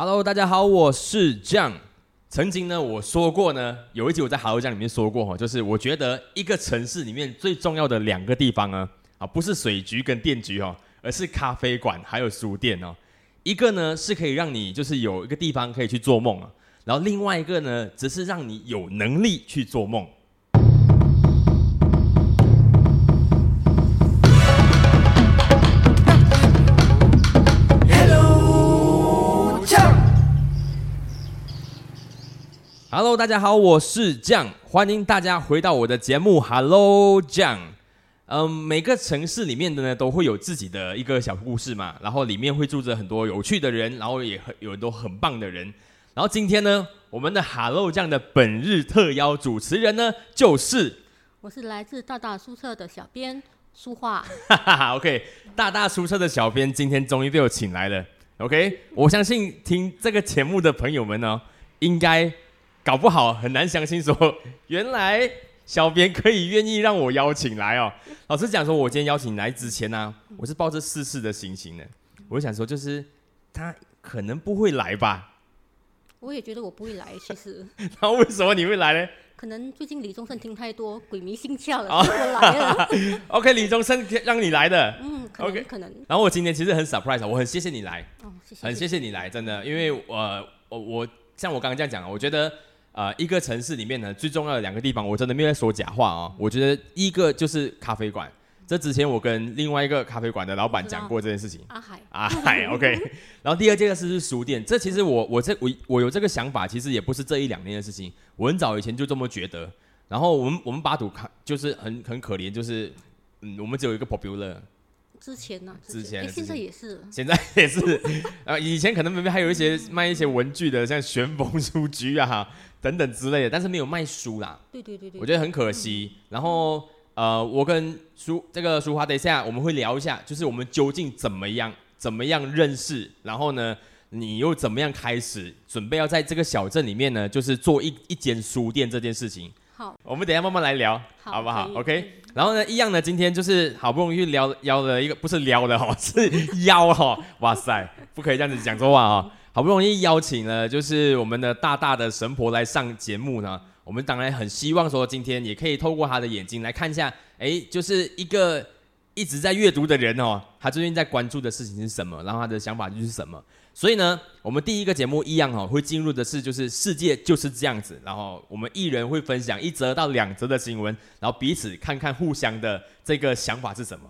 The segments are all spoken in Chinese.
Hello，大家好，我是 John。曾经呢，我说过呢，有一集我在 Hello 酱里面说过哈，就是我觉得一个城市里面最重要的两个地方呢，啊，不是水局跟电局哦，而是咖啡馆还有书店哦。一个呢是可以让你就是有一个地方可以去做梦啊，然后另外一个呢，只是让你有能力去做梦。Hello，大家好，我是酱，欢迎大家回到我的节目 Hello 酱。嗯，每个城市里面的呢都会有自己的一个小故事嘛，然后里面会住着很多有趣的人，然后也很有很多很棒的人。然后今天呢，我们的 Hello 酱的本日特邀主持人呢就是我是来自大大书社的小编书画。哈 哈，OK，大大书社的小编今天终于被我请来了。OK，我相信听这个节目的朋友们呢，应该。搞不好很难相信，说原来小编可以愿意让我邀请来哦。老实讲，说我今天邀请来之前呢，我是抱着试试的心情的。我想说，就是他可能不会来吧。我也觉得我不会来，其实。那为什么你会来呢？可能最近李宗盛听太多鬼迷心窍了，我来了。OK，李宗盛让你来的。嗯，OK，可能。然后我今天其实很 surprise，我很谢谢你来。哦，谢谢。很谢谢你来，真的，因为我我我像我刚刚这样讲，我觉得。呃，一个城市里面呢，最重要的两个地方，我真的没有在说假话啊。我觉得一个就是咖啡馆，这之前我跟另外一个咖啡馆的老板讲过这件事情。阿海，阿海，OK。然后第二件事是书店，这其实我我这我我有这个想法，其实也不是这一两年的事情，我很早以前就这么觉得。然后我们我们巴土看就是很很可怜，就是嗯，我们只有一个 popular。之前呢？之前，现在也是。现在也是。啊，以前可能明明还有一些卖一些文具的，像旋风书局啊等等之类的，但是没有卖书啦。对对对对。我觉得很可惜。然后呃，我跟书这个书华等一下我们会聊一下，就是我们究竟怎么样怎么样认识，然后呢，你又怎么样开始准备要在这个小镇里面呢，就是做一一间书店这件事情。好，我们等下慢慢来聊，好不好？OK。然后呢，一样呢，今天就是好不容易撩邀了一个，不是撩的哈，是邀哈。哇塞，不可以这样子讲说话啊！好不容易邀请了，就是我们的大大的神婆来上节目呢。我们当然很希望说，今天也可以透过他的眼睛来看一下，哎，就是一个一直在阅读的人哦，他最近在关注的事情是什么，然后他的想法就是什么。所以呢，我们第一个节目一样哈，会进入的是就是世界就是这样子，然后我们一人会分享一则到两则的新闻，然后彼此看看互相的这个想法是什么。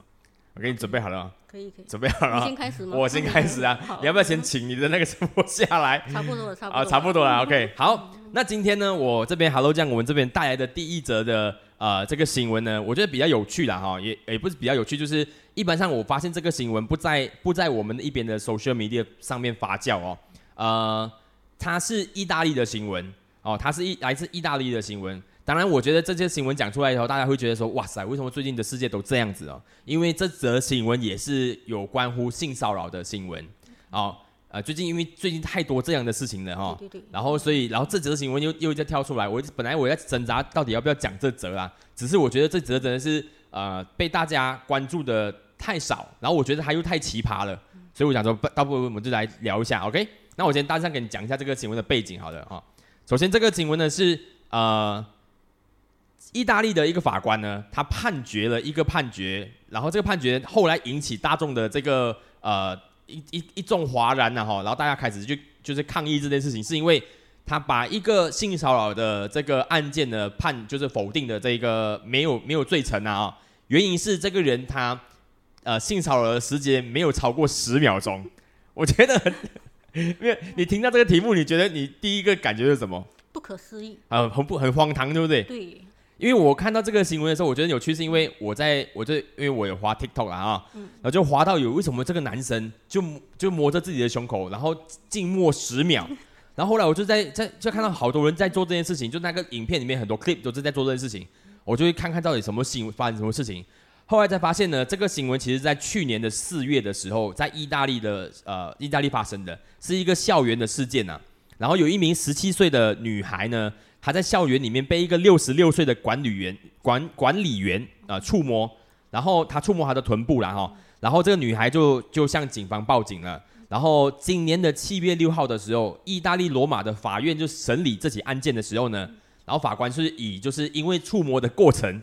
我给你准备好了吗？可以可以。准备好了吗？先开始吗？我先开始啊！你要不要先请你的那个什么下来？差不多了，差不多啊，差不多了。OK，好，那今天呢，我这边 Hello 酱，我们这边带来的第一则的呃这个新闻呢，我觉得比较有趣了哈，也也不是比较有趣，就是。一般上，我发现这个新闻不在不在我们的一边的 social media 上面发酵哦。呃，它是意大利的新闻哦，它是一来自意大利的新闻。当然，我觉得这些新闻讲出来以后，大家会觉得说，哇塞，为什么最近的世界都这样子哦？因为这则新闻也是有关乎性骚扰的新闻哦。呃，最近因为最近太多这样的事情了哈。对对。然后，所以，然后这则新闻又又再跳出来，我本来我在挣扎到底要不要讲这则啦，只是我觉得这则真的是呃被大家关注的。太少，然后我觉得他又太奇葩了，所以我想说，倒不如我们就来聊一下，OK？那我先大致给你讲一下这个新闻的背景，好的啊。首先，这个新闻呢是呃，意大利的一个法官呢，他判决了一个判决，然后这个判决后来引起大众的这个呃一一一众哗然呐哈，然后大家开始就就是抗议这件事情，是因为他把一个性骚扰的这个案件的判就是否定的这个没有没有罪成啊，原因是这个人他。呃，性骚扰的时间没有超过十秒钟，我觉得很，因为你听到这个题目，你觉得你第一个感觉是什么？不可思议啊，很不很荒唐，对不对？对。因为我看到这个新闻的时候，我觉得有趣，是因为我在我就因为我有滑 TikTok 啊，嗯，然后就滑到有为什么这个男生就就摸着自己的胸口，然后静默十秒，然后后来我就在在就看到好多人在做这件事情，就那个影片里面很多 clip 都是在做这件事情，我就会看看到底什么新发生什么事情。后来才发现呢，这个新闻其实在去年的四月的时候，在意大利的呃意大利发生的是一个校园的事件呐。然后有一名十七岁的女孩呢，她在校园里面被一个六十六岁的管理员管管理员啊触摸，然后他触摸她的臀部了哈，然后这个女孩就就向警方报警了。然后今年的七月六号的时候，意大利罗马的法院就审理这起案件的时候呢，然后法官是以就是因为触摸的过程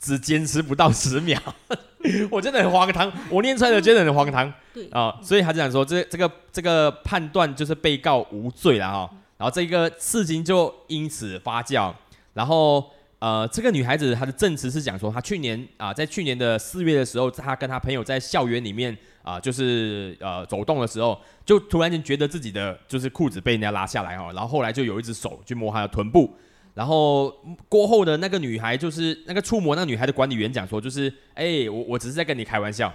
只坚持不到十秒，我真的很荒唐，我念出来的真的很荒唐。对，啊、所以他就想说这这个这个判断就是被告无罪了哈、然后这个事情就因此发酵，然后呃，这个女孩子她的证词是讲说，她去年啊、在去年的四月的时候，她跟她朋友在校园里面啊、就是呃走动的时候，就突然间觉得自己的就是裤子被人家拉下来哈、然后后来就有一只手去摸她的臀部。然后过后的那个女孩，就是那个触摸那个女孩的管理员讲说，就是哎、我我只是在跟你开玩笑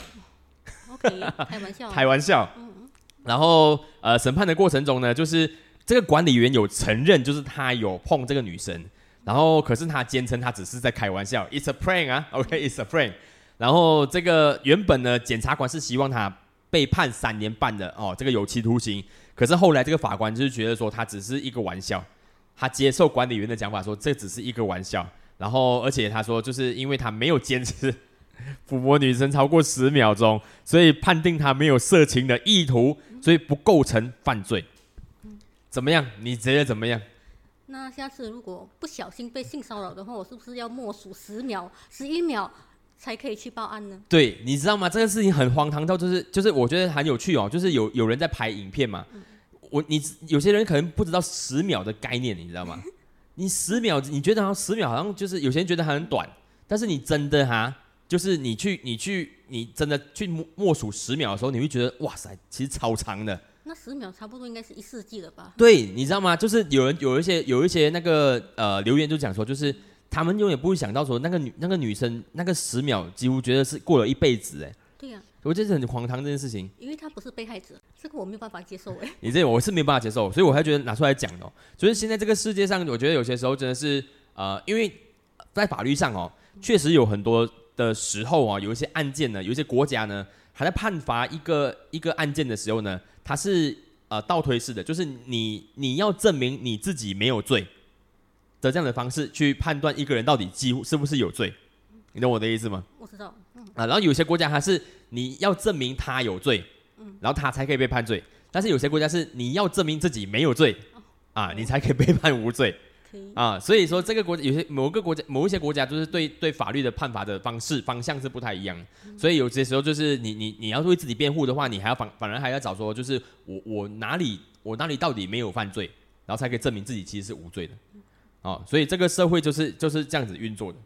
，OK，开玩笑，开玩笑。然后呃，审判的过程中呢，就是这个管理员有承认，就是他有碰这个女生，然后可是他坚称他只是在开玩笑，it's a prank 啊，OK，it's a prank。然后这个原本呢，检察官是希望他被判三年半的哦，这个有期徒刑。可是后来这个法官就是觉得说，他只是一个玩笑，他接受管理员的讲法说这只是一个玩笑。然后而且他说，就是因为他没有坚持 抚摸女生超过十秒钟，所以判定他没有色情的意图，所以不构成犯罪。怎么样？你觉得怎么样？那下次如果不小心被性骚扰的话，我是不是要默数十秒、十一秒才可以去报案呢？对，你知道吗？这个事情很荒唐到，就是就是我觉得很有趣哦，就是有有人在拍影片嘛，我你有些人可能不知道十秒的概念，你知道吗？你十秒，你觉得好像十秒好像就是有些人觉得很短，但是你真的哈，就是你去你去你真的去默默数十秒的时候，你会觉得哇塞，其实超长的。那十秒差不多应该是一世纪了吧？对，你知道吗？就是有人有一些有一些那个呃留言就讲说，就是他们永远不会想到说那个女那个女生那个十秒几乎觉得是过了一辈子哎，對呀、我觉得是很荒唐这件事情。因为他不是被害者，这个我没有办法接受哎。你这我是没有办法接受，所以我才觉得拿出来讲哦。所以现在这个世界上，我觉得有些时候真的是呃，因为在法律上哦，确实有很多的时候啊，有一些案件呢，有一些国家呢，还在判罚一个一个案件的时候呢，它是呃倒推式的，就是你你要证明你自己没有罪的这样的方式去判断一个人到底几乎是不是有罪，你懂我的意思吗？我知道，嗯，啊，然后有些国家它是你要证明他有罪，嗯然后他才可以被判罪。但是有些国家是你要证明自己没有罪，啊，你才可以被判无罪可以。啊。所以说这个国家有些某个国家某一些国家就是对对法律的判罚的方式方向是不太一样。所以有些时候就是你你你要为自己辩护的话，你还要反反而还要找说就是我我哪里我哪里到底没有犯罪，然后才可以证明自己其实是无罪的。哦，所以这个社会就是就是这样子运作的。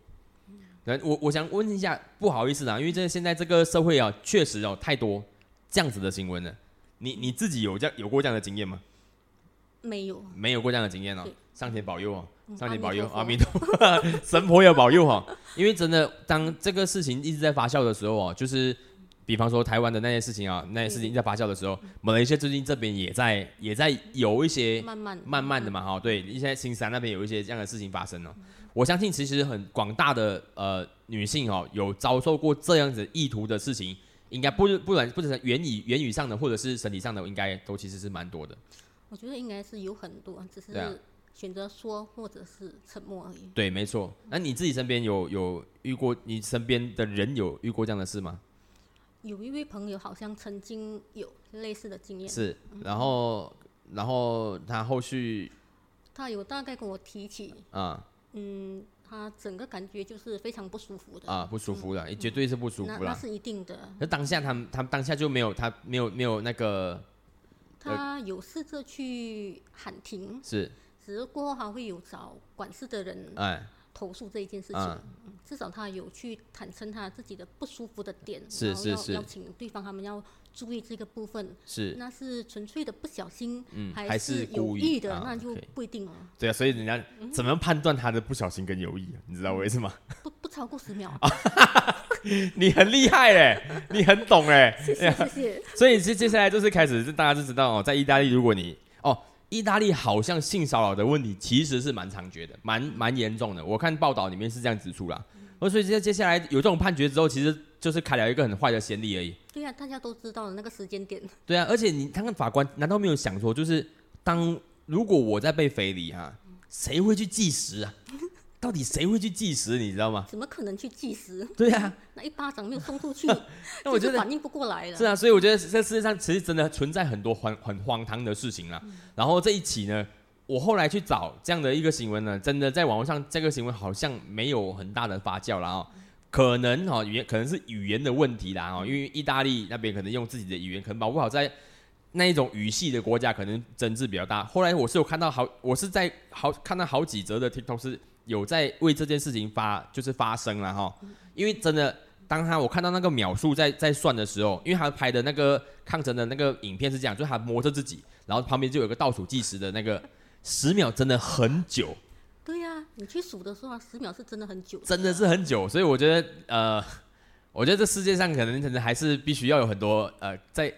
那我我想问一下，不好意思啊，因为这现在这个社会啊，确实有太多这样子的新闻了。你你自己有这样有过这样的经验吗？没有，没有过这样的经验哦對。上天保佑哦，嗯上天保佑，阿阿彌陀佛，神婆要保佑哦。因为真的，当这个事情一直在发酵的时候哦，就是比方说台湾的那些事情啊，那些事情在发酵的时候，馬來西亞最近这边也在也在有一些慢慢慢慢的嘛，哈，对，一些新山那边有一些这样的事情发生哦。我相信其实很广大的呃女性哦，有遭受过这样子意图的事情，应该不不然不只是言语言语上的，或者是身体上的，应该都其实是蛮多的。我觉得应该是有很多，只是选择说或者是沉默而已。对，没错。那你自己身边有有遇过，你身边的人有遇过这样的事吗？有一位朋友好像曾经有类似的经验，是，然后然后他后续他有大概跟我提起，啊嗯，他整个感觉就是非常不舒服的。啊不舒服了，絕對是不舒服的。那那是一定的。那当下他们他們當下就没有他没有没有那个他有试着去喊停，是只是过后他会有找管事的人哎投诉这一件事情。嗯嗯至少他有去坦诚他自己的不舒服的点，是是是邀请对方他们要注意这个部分。是，那是纯粹的不小心，嗯還還是是有故意意的，啊那就不一定了。对啊，所以人家怎么判断他的不小心跟有意啊？你知道為什麼？不不超过十秒。你很厉害嘞，你很懂哎。谢谢谢谢。所以接接下来就是开始，大家就知道哦，在意大利，如果你哦，意大利好像性骚扰的问题其实是蛮猖獗的，蛮蛮严重的。我看报道里面是这样指出啦。哦，所以接接下来有这种判决之后，其实就是开了一个很坏的先例而已。对呀、大家都知道了那个时间点。对啊，而且你他跟法官难道没有想说，就是当如果我在被非礼哈，谁会去计时啊？到底谁会去计时？你知道吗？怎么可能去计时？对呀、那一巴掌没有送出去，那我觉得就反应不过来了。是啊，所以我觉得这世界上其实真的存在很多荒很荒唐的事情啦。然后这一起呢，我后来去找这样的一个新闻呢，真的在网络上这个新闻好像没有很大的发酵了哦。可能哈语言可能是语言的问题啦哦，因为意大利那边可能用自己的语言，可能保护好在那一种语系的国家可能争执比较大。后来我是有看到好，我是在好看到好几则的 TikTok 是有在为这件事情发就是发声了哈，因为真的当他我看到那个秒数在在算的时候，因为他拍的那个抗争的那个影片是这样，就是他摸着自己，然后旁边就有一个倒数计时的那个十秒，真的很久，对呀、你去数的时候啊，十秒是真的很久，真的是很久，所以我觉得呃，我觉得这世界上可能可能还是必须要有很多呃在。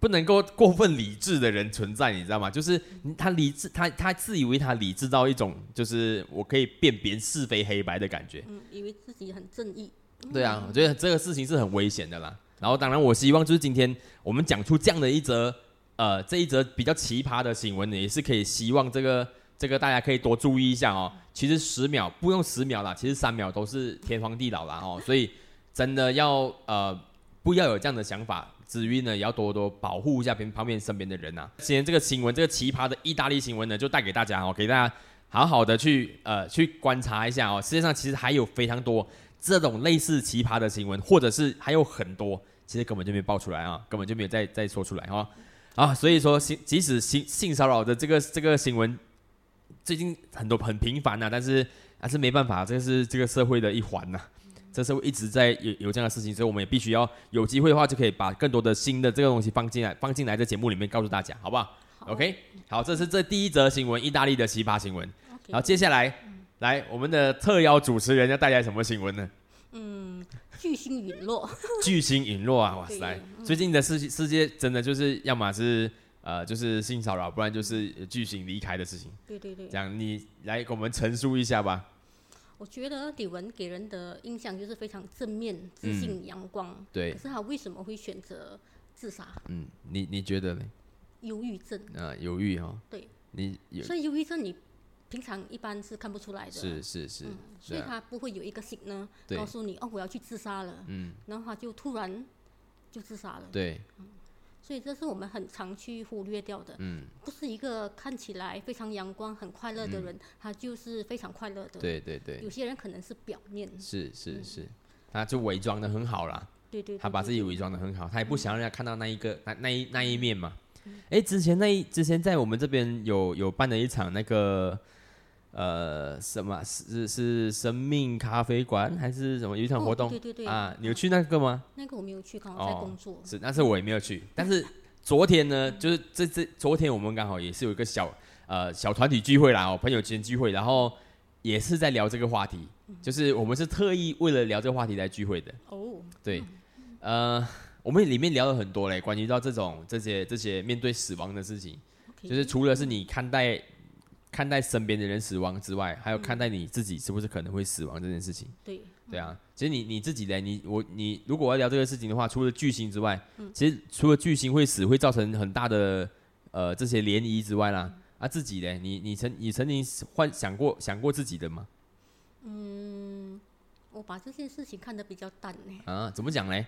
不能够过分理智的人存在，你知道吗？就是他理智，他他自以为他理智到一种，就是我可以辨别是非黑白的感觉。嗯，以为自己很正义。对啊，我觉得这个事情是很危险的啦。然后，当然，我希望就是今天我们讲出这样的一则，呃，这一则比较奇葩的新闻呢，也是可以希望这个这个大家可以多注意一下哦。其实十秒不用十秒啦，其实三秒都是天荒地老啦哦。所以真的要呃不要有这样的想法，之余呢，也要多多保护一下边旁边身边的人呐、今天这个新闻，这个奇葩的意大利新闻呢，就带给大家哦，给大家好好的去呃去观察一下哦。世界上其实还有非常多这种类似奇葩的新闻，或者是还有很多，其实根本就没爆出来啊，根本就没有再再说出来哈啊。所以说，性即使性性骚扰的这个这个新闻，最近很多很频繁呐、但是还是没办法，这是这个社会的一环呐、这社会一直在有有这样的事情，所以我们也必须要有机会的话，就可以把更多的新的这个东西放进来，放进来在节目里面告诉大家，好不好好 OK，好，这是这第一则新闻，意大利的奇葩新闻。后接下来，来我们的特邀主持人要带来什么新闻呢？嗯，巨星陨落，巨星陨落啊！哇塞对，最近的世世界真的就是要么是呃就是性骚扰，不然就是巨星离开的事情。对对对这，样你来给我们陈述一下吧。我觉得李玟给人的印象就是非常正面、自信、阳光。对可，是他为什么会选择自杀？嗯，你你觉得呢？忧郁症。啊，忧郁哈。对。你有所以忧郁症你平常一般是看不出来的。是是是，所以他不会有一个信呢，对告诉你哦，我要去自杀了，嗯，然后他就突然就自杀了。对，所以这是我们很常去忽略掉的。嗯，不是一个看起来非常阳光、很快乐的人，他就是非常快乐的。，对对对，有些人可能是表面。是是是，他就伪装的很好啦。对对对对他把自己伪装的很好，他也不想让人家看到那一个那那一那一面嘛。哎、之前那一之前在我们这边有有办了一场那个呃什么是是生命咖啡馆还是什么有一场活动、哦、对对对啊？你有去那个吗？那个我没有去，刚好在哦工作。是，但是我也没有去。但是昨天呢，就是这这昨天我们刚好也是有一个小呃小团体聚会啦，哦，朋友间聚会，然后也是在聊这个话题，就是我们是特意为了聊这个话题来聚会的。哦，对，呃，我们里面聊了很多嘞，关于到这种这些这些面对死亡的事情，就是除了是你看待看待身边的人死亡之外，还有看待你自己是不是可能会死亡这件事情。对，对啊，其实你你自己的你我你如果要聊这个事情的话，除了巨星之外，其实除了巨星会死会造成很大的呃这些涟漪之外啦，啊自己的你你曾你曾经幻想过想过自己的吗？嗯我把这件事情看得比较淡呢，啊，怎么讲嘞？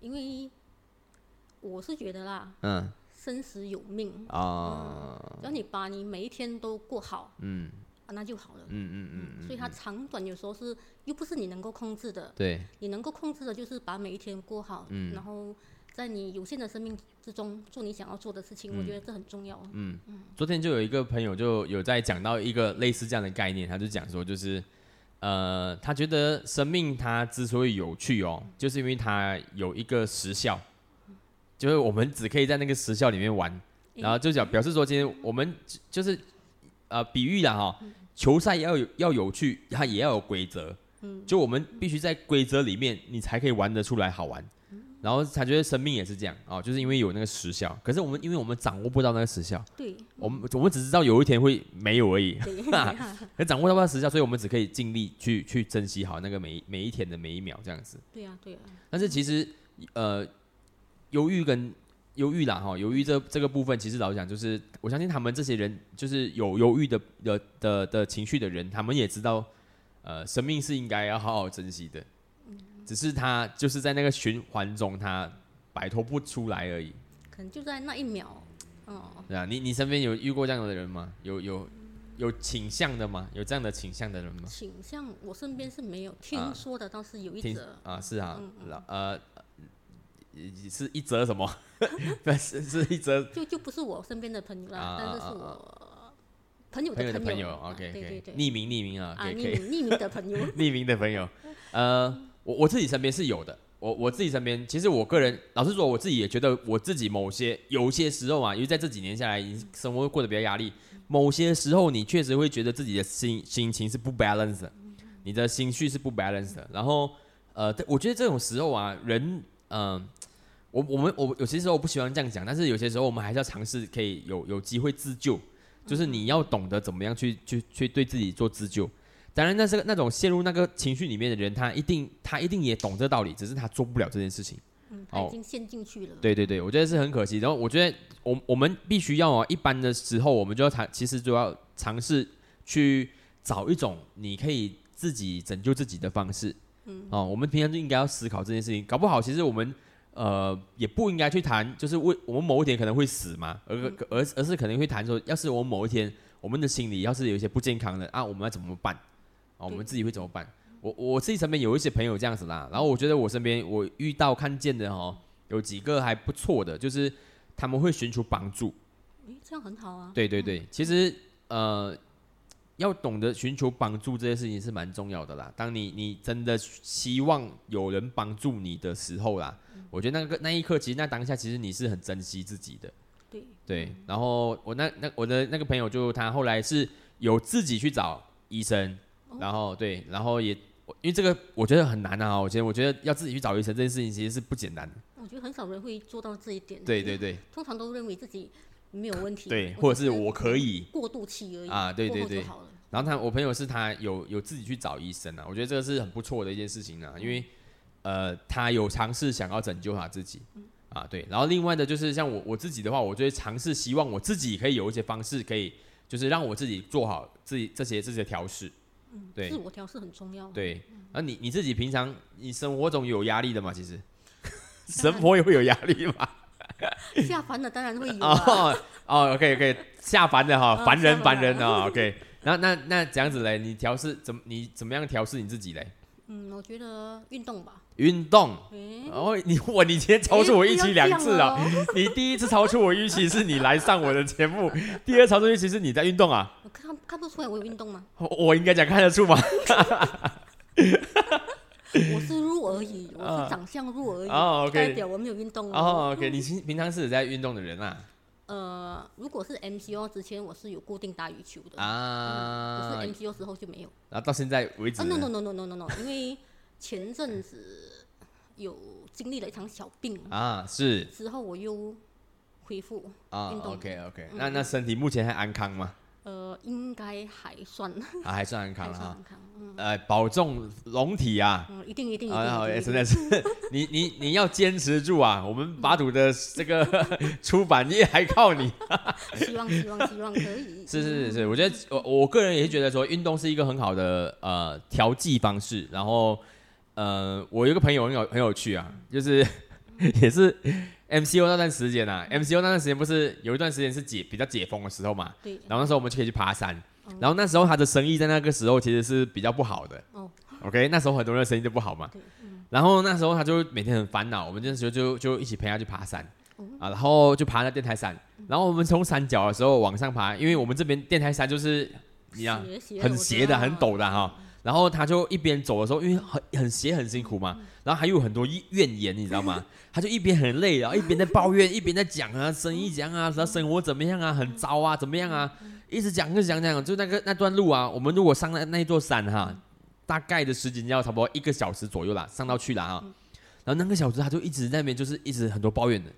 因为我是觉得啦，嗯生死有命，啊，只要你把你每一天都过好，嗯。啊，那就好了。嗯嗯嗯嗯，所以它长短有时候是又不是你能够控制的，对，你能够控制的就是把每一天过好，嗯。然后在你有限的生命之中做你想要做的事情，我觉得这很重要。嗯，昨天就有一个朋友就有在讲到一个类似这样的概念，他就讲说，就是呃，他觉得生命它之所以有趣哦，就是因为它有一个时效，就是我们只可以在那个时效里面玩，然后就讲表示说，今天我们就是呃比喻了哈，球赛要有要有趣，它也要有规则，就我们必须在规则里面，你才可以玩得出来好玩。然后才觉得生命也是这样啊，就是因为有那个时效，可是我们因为我们掌握不到那个时效，对。我们我们只知道有一天会没有而已，对，可掌握到那个时效，所以我们只可以尽力去去珍惜好那个每每一天的每一秒这样子。对呀对呀，但是其实呃，忧郁跟忧郁啦哈，忧郁这这个部分，其实老实讲就是，我相信他们这些人就是有忧郁的的的的情绪的人，他们也知道，呃，生命是应该要好好珍惜的，只是他就是在那个循环中，他摆脱不出来而已。可能就在那一秒，哦，对啊，你你身边有遇过这样的人吗？有有有倾向的吗？有这样的倾向的人吗？倾向我身边是没有，听说的倒是有一听则，啊，是啊嗯，然呃，呃是一则什么？不是是一则就就不是我身边的朋友啊啦，但是啊是我朋友朋友的朋朋友啊，OK 对对对，匿名匿名啊，啊，可以可以。匿名匿名的朋友，匿名的朋友，呃，我我自己身边是有的。我我自己身边，其实我个人老实说，我自己也觉得我自己某些有些时候啊，因为在这几年下来，生活过得比较压力，某些时候你确实会觉得自己的心心情是不 balance 的，你的心绪是不 balance 的。然后，呃，我觉得这种时候啊，人，嗯、我我们我有些时候我不喜欢这样讲，但是有些时候我们还是要尝试，可以有有机会自救，就是你要懂得怎么样去去去对自己做自救。当然，那是那种陷入那个情绪里面的人，他一定他一定也懂这道理，只是他做不了这件事情。嗯，他哦已经陷进去了，对对对，我觉得是很可惜。然后我觉得我我们必须要哦，一般的时候我们就要尝，其实就要尝试去找一种你可以自己拯救自己的方式。嗯，哦，我们平常就应该要思考这件事情。搞不好其实我们呃也不应该去谈，就是为我们某一天可能会死嘛，而而而是可能会谈说，要是我某一天我们的心理要是有一些不健康的啊，我们要怎么办？啊，我们自己会怎么办？我我自己身边有一些朋友这样子啦，然后我觉得我身边我遇到看见的哦，有几个还不错的，就是他们会寻求帮助。诶，这样很好啊，对对对，其实呃，要懂得寻求帮助这件事情是蛮重要的啦。当你你真的希望有人帮助你的时候啦，我觉得那个那一刻，其实那当下，其实你是很珍惜自己的。对，对，然后我那那我的那个朋友就他后来是有自己去找医生，然后对，然后也因为这个我觉得很难啊，我觉得我觉得要自己去找医生这件事情其实是不简单的。我觉得很少人会做到这一点，对对对通常都认为自己没有问题，对，或者是我可以过渡期而已啊，对过对对。然后他我朋友是他有有自己去找医生啊，我觉得这个是很不错的一件事情啊，因为呃他有尝试想要拯救他自己啊，对。然后另外的就是像我我自己的话，我就会尝试希望我自己可以有一些方式可以就是让我自己做好自己这些这些调试。对自我调试很重要。对，那你你自己平常你生活中有压力的吗？其实 生活也会有压力吗？下凡的当然会有啊。哦哦，OK OK，下凡的哈，啊凡人凡凡人啊，OK。那那那这样子嘞，你调试怎么你怎么样调试你自己嘞？嗯，我觉得运动吧。运动。诶，哦，你我你今天超出我预期两次啊！你第一次超出我预期是你来上我的节目，第二超出预期是你在运动啊！我看看不出来我有运动吗？我我应该讲看得出吗？我是弱而已，我啊。是长相弱而已，哦，OK。代表我没有运动哦，OK，你平平常是有在运动的人啊？呃，如果是 MCO 之前，我是有固定打羽球的，可啊，是 MCO 之后就没有。然后到现在为止啊，no 呢？no no no no no no，因为前阵子有经历了一场小病，啊是。之后我又恢复，啊运动，OK OK，那那身体目前还安康吗？呃，应该还算啊，还算安康了呃，保重龙体啊！嗯，一定一定一定啊，好，一定，真的是，你你你要坚持住啊！我们把赌的这个 出版业还靠你。希望希望希望可以，是是是是，我觉得我我个人也是觉得说，运动是一个很好的呃调剂方式。然后呃，我有一个朋友很有很有趣啊，就是也是 MCO 那段时间啊，MCO 那段时间不是有一段时间是解比较解封的时候嘛，对，然后那时候我们就可以去爬山，然后那时候他的生意在那个时候其实是比较不好的。哦。OK，那时候很多人的生意都不好嘛对，然后那时候他就每天很烦恼，我们那时候就就一起陪他去爬山哦。啊，然后就爬那电台山，然后我们从山脚的时候往上爬，因为我们这边电台山就是你啊斜斜很斜的、很陡的哈。然后他就一边走的时候，因为很很斜很辛苦嘛，然后还有很多怨言，你知道吗？他就一边很累，然后一边在抱怨，一边在讲啊，生意怎样啊，然后生活怎么样啊，很糟啊，怎么样啊，一直讲一直讲讲，就那个那段路啊，我们如果上那那一座山哈，大概的时间要差不多一个小时左右啦，上到去了哈。然后那个小时他就一直在那边就是一直很多抱怨的，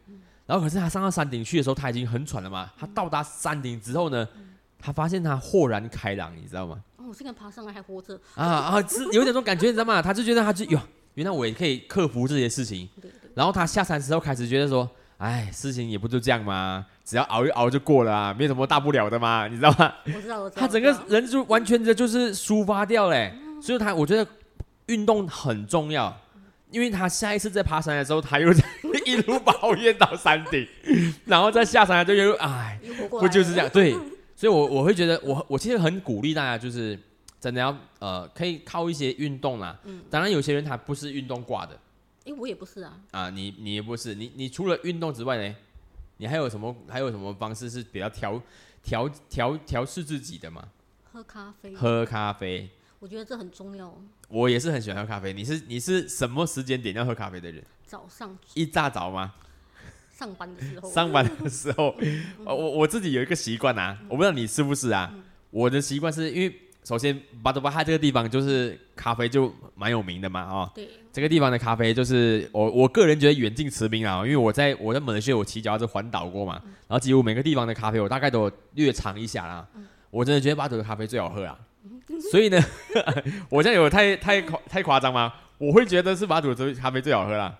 然后可是他上到山顶去的时候，他已经很喘了嘛。他到达山顶之后呢，他发现他豁然开朗，你知道吗？哦，我现在爬上来还活着，啊啊，是有点这种感觉，你知道吗？他就觉得他就哟，原来我也可以克服这些事情。对对，然后他下山之后开始觉得说，哎，事情也不就这样嘛？只要熬一熬就过了啊，没什么大不了的嘛，你知道吗？我知道我知道，他整个人就完全的就是抒发掉嘞，所以他我觉得运动很重要，因为他下一次在爬山的时候，他又在一路抱怨到山顶，然后再下山来就又哎，不就是这样？对，所以我我会觉得我我其实很鼓励大家，就是真的要呃可以靠一些运动啦。嗯，当然有些人他不是运动挂的。哎，我也不是啊。啊，你你也不是，你你除了运动之外呢，你还有什么还有什么方式是比较调调调调试自己的吗？喝咖啡。喝咖啡。我觉得这很重要。我也是很喜欢喝咖啡。你是你是什么时间点要喝咖啡的人？早上。一大早吗？上班的时候。上班的时候，我我自己有一个习惯啊，我不知道你是不是啊？我的习惯是因为。首先，巴多巴哈这个地方就是咖啡就蛮有名的嘛，哦，对，这个地方的咖啡就是我我个人觉得远近驰名啊，因为我在我在马来西亚我骑脚踏车环岛过嘛，然后几乎每个地方的咖啡我大概都略尝一下啦，我真的觉得巴多的咖啡最好喝啊，所以呢，我这样有太太夸太夸张吗？我会觉得是巴多的咖啡最好喝啦。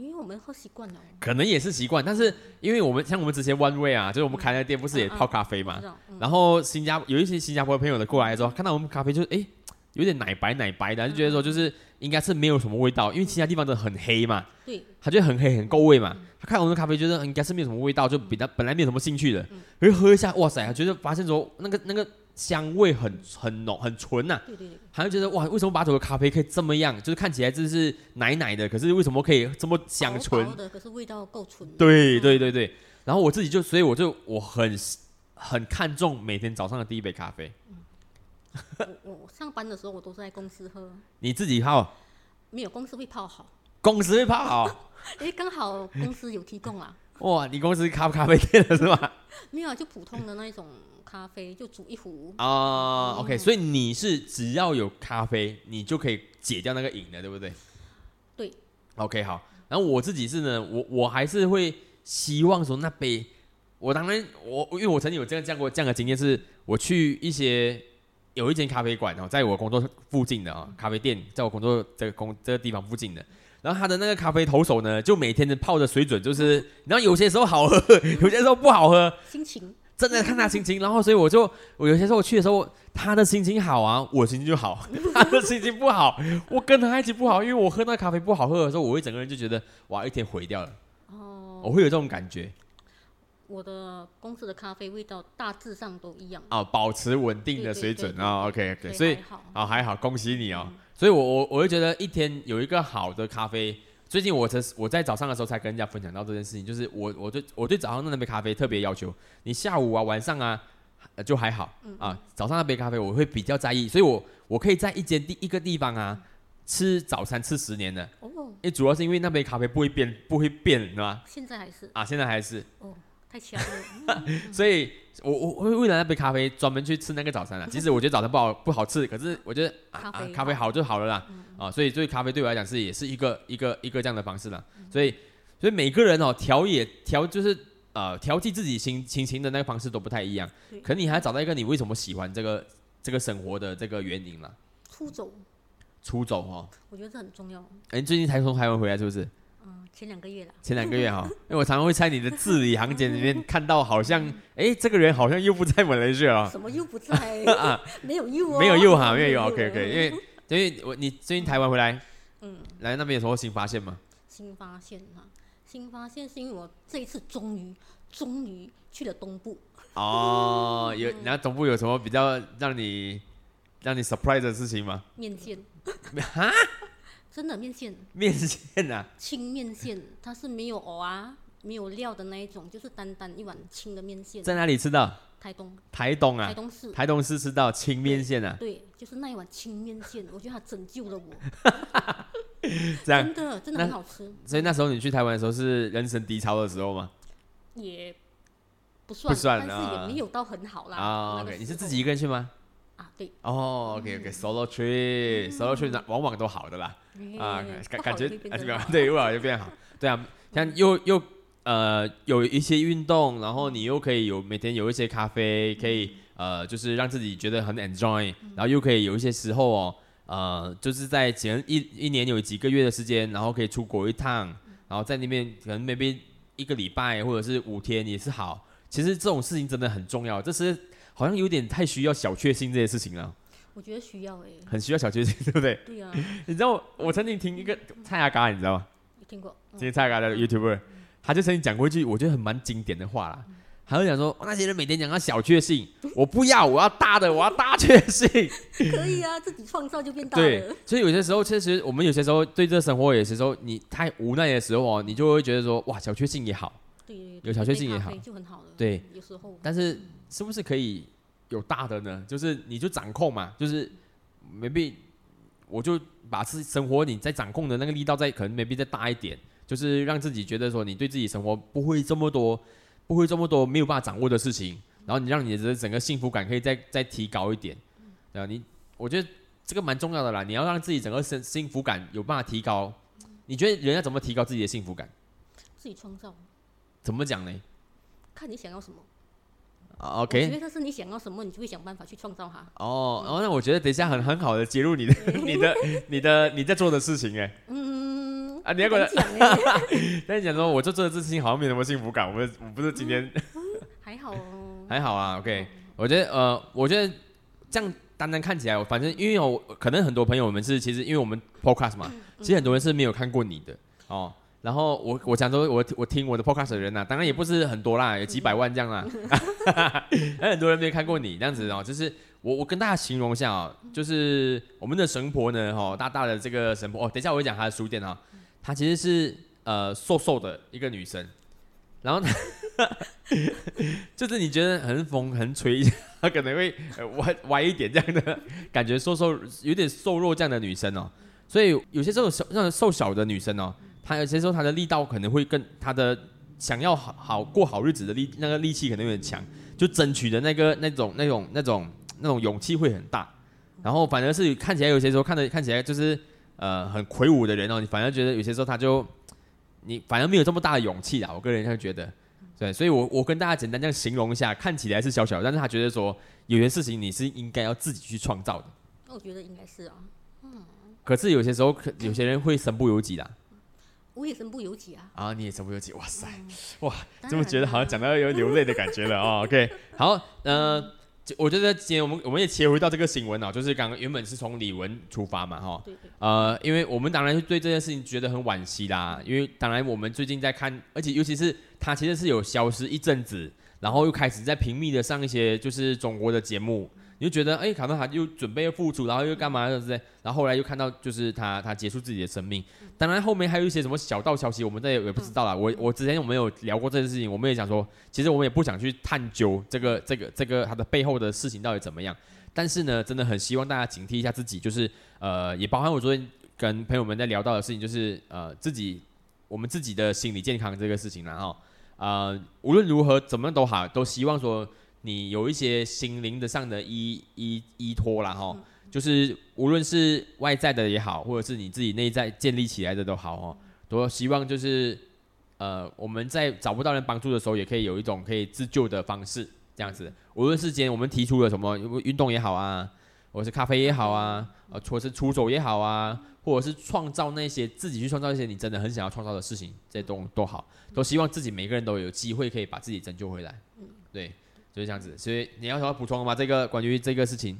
因为我们喝习惯了，可能也是习惯，但是因为我们像我们之前 One Way 啊，就是我们开那店不是也泡咖啡嘛，然后新加有一些新加坡的朋友的过来的时候，看到我们咖啡就哎有点奶白奶白的，就觉得说就是应该是没有什么味道，因为其他地方都很黑嘛，对，他觉得很黑很够味嘛，他看我们的咖啡觉得应该是没有什么味道，就比他本来没有什么兴趣的，可是喝一下哇塞，他觉得发现说那个那个。香味很很浓很纯呐，对对对，好像觉得哇，为什么把酒的咖啡可以这么样？就是看起来就是奶奶的，可是为什么可以这么香醇？的，可是味道够纯。对对对对，然后我自己就，所以我就我很很看重每天早上的第一杯咖啡。我我上班的时候我都是在公司喝。你自己泡？没有，公司会泡好。公司会泡好？哎，刚好公司有提供啊。哇，你公司咖咖啡店的是吧？没有，就普通的那一种。咖啡就煮一壶啊，OK，所以你是只要有咖啡，你就可以解掉那个瘾的，对不对？对，OK，好。然后我自己是呢，我我还是会希望说那杯，我当然我因为我曾经有这样这样过这样的经验，是我去一些有一间咖啡馆哦，在我工作附近的啊咖啡店，在我工作这个工这个地方附近的，然后他的那个咖啡投手呢，就每天的泡的水准就是，然后有些时候好喝，有些时候不好喝，心情。真的看他心情，然后所以我就我有些时候我去的时候，他的心情好啊，我心情就好；他的心情不好，我跟他一起不好，因为我喝那咖啡不好喝的时候，我会整个人就觉得哇，一天毁掉了。哦，我会有这种感觉。我的公司的咖啡味道大致上都一样。哦，保持稳定的水准啊，OK OK，所以啊还好，恭喜你哦。所以我我我会觉得一天有一个好的咖啡。最近我才我在早上的时候才跟人家分享到这件事情，就是我我对我对早上那杯咖啡特别要求，你下午啊晚上啊就还好啊，早上那杯咖啡我会比较在意，所以我我可以在一间第一个地方啊吃早餐吃十年的，哦，因为主要是因为那杯咖啡不会变不会变，是吧？现在还是啊，现在还是哦。太强了，所以我我会为了那杯咖啡专门去吃那个早餐啊。即使我觉得早餐不好不好吃，可是我觉得啊咖啡好就好了啦。啊，所以所以咖啡对我来讲是也是一个一个一个这样的方式啦。所以所以每个人哦调也调就是呃调剂自己心心情的那个方式都不太一样。可你还找到一个你为什么喜欢这个这个生活的这个原因了。出走。出走哦。我觉得这很重要。哎，最近才从台湾回来是不是？前两个月了，前两个月哈，因为我常常会在你的字里行间里面看到，好像哎，这个人好像又不在马来西亚什么又不在 啊？没有又哦，没有又哈，没有又 OK OK，因为因为我你最近台湾回来，嗯，来那边有什么新发现吗？新发现哈，新发现是因为我这一次终于终于去了东部。哦，有，然后东部有什么比较让你让你 surprise 的事情吗？面线。哈？真的面线，面线啊，清面线，它是没有藕啊，没有料的那一种，就是单单一碗清的面线。在哪里吃到？台东。台东啊。台东市。台东市吃到清面线啊。对，就是那一碗清面线，我觉得它拯救了我。这样。真的，真的很好吃。所以那时候你去台湾的时候是人生低潮的时候吗？也不算，不算，但是也没有到很好啦。啊，OK，你是自己一个人去吗？啊，对。哦，OK，OK，Solo trip，Solo trip 往往都好的啦。啊，感感觉对，越来越变好。对啊，像又又呃有一些运动，然后你又可以有每天有一些咖啡，可以呃就是让自己觉得很 enjoy，然后又可以有一些时候哦，呃就是在前一一年有几个月的时间，然后可以出国一趟，然后在那边可能 maybe 一个礼拜或者是五天也是好。其实这种事情真的很重要，这是好像有点太需要小确幸这些事情了。我觉得需要哎、很需要小确幸，对不对？对啊，你知道我我曾经听一个蔡阿嘎，你知道吗？有听过。嗯今天蔡阿嘎的 YouTuber，他就曾经讲过一句我觉得很蛮经典的话啦。他就讲说，哦那些人每天讲到小确幸，我不要，我要大的，我要大确幸。可以啊，自己创造就变大对了。，所以有些时候，确实我们有些时候对这生活，有些时候你太无奈的时候哦，你就会觉得说，哇，小确幸也好，对，有小确幸也好就很好了。对，有时候但是是不是可以有大的呢？就是你就掌控嘛，就是 maybe 我就把自己生活你在掌控的那个力道再可能 maybe 再大一点，就是让自己觉得说你对自己生活不会这么多，不会这么多没有办法掌握的事情，然后你让你的整个幸福感可以再再提高一点，对啊，你我觉得这个蛮重要的啦，你要让自己整个幸幸福感有办法提高，你觉得人要怎么提高自己的幸福感？自己创造，怎么讲呢、看你想要什么。啊我觉？OK，得是你想要什么，你就会想办法去创造它。哦，哦，那我觉得等一下很很好的揭露你的、你的、你的、你在做的事情哎，嗯，啊你要讲哎，但是讲说我做这个事情好像没什么幸福感，我们我不是今天 还好哦。还好啊，OK，我觉得呃，我觉得这样单单看起来，我反正因为我可能很多朋友我们是其实因为我们 podcast 嘛，其实很多人是没有看过你的哦。然后我我想说，我我听我的 podcast 的人呐、当然也不是很多啦，有几百万这样啦，还很多人没有看过你这样子哦。就是我我跟大家形容一下哦，就是我们的神婆呢，哈、大大的这个神婆哦，等一下我会讲她的书店啊、她其实是呃瘦瘦的一个女生，然后 就是你觉得很风很垂，她可能会呃歪歪一点这样的感觉，瘦瘦有点瘦弱这样的女生哦。所以有些这种瘦那种瘦小的女生哦，她有些时候他的力道可能会更他的想要好好过好日子的力那个力气可能有点强，就争取的那个那种那种那种那种勇气会很大。然后反而是看起来有些时候看的看起来就是呃很魁梧的人哦，你反而觉得有些时候他就你反而没有这么大的勇气啦。我个人会觉得，对，所以我我跟大家简单这样形容一下，看起来是小小，但是他觉得说有些事情你是应该要自己去创造的。那我觉得应该是啊，可是有些时候，可有些人会身不由己啦。我也身不由己啊。啊，你也身不由己，哇塞，哇这么觉得好像讲到有流泪的感觉了哦。OK，好，呃，就我觉得今天我们我们也切回到这个新闻哦，就是刚刚原本是从李玟出发嘛，哈，对对，呃，因为我们当然是对这件事情觉得很惋惜啦，因为当然我们最近在看，而且尤其是他其实是有消失一阵子，然后又开始在频密的上一些就是中国的节目，你就觉得哎，卡特他又准备要复出，然后又干嘛对不对？然后后来又看到就是他他结束自己的生命，当然后面还有一些什么小道消息，我们这也也不知道啦。我我之前我们有聊过这件事情，我们也想说，其实我们也不想去探究这个这个这个他的背后的事情到底怎么样。但是呢，真的很希望大家警惕一下自己，就是呃，也包含我昨天跟朋友们在聊到的事情，就是呃自己我们自己的心理健康这个事情啦哈。呃，无论如何怎么样都好，都希望说你有一些心灵的上的依依依托啦哈。就是无论是外在的也好，或者是你自己内在建立起来的都好哦，都希望就是呃我们在找不到人帮助的时候，也可以有一种可以自救的方式，这样子。无论是今天我们提出了什么运动也好啊，或者是咖啡也好啊，呃，或者是出走也好啊，或者是创造那些自己去创造一些你真的很想要创造的事情，这些都都好，都希望自己每个人都有机会可以把自己拯救回来。对，就是这样子。所以你要什么补充吗？这个关于这个事情？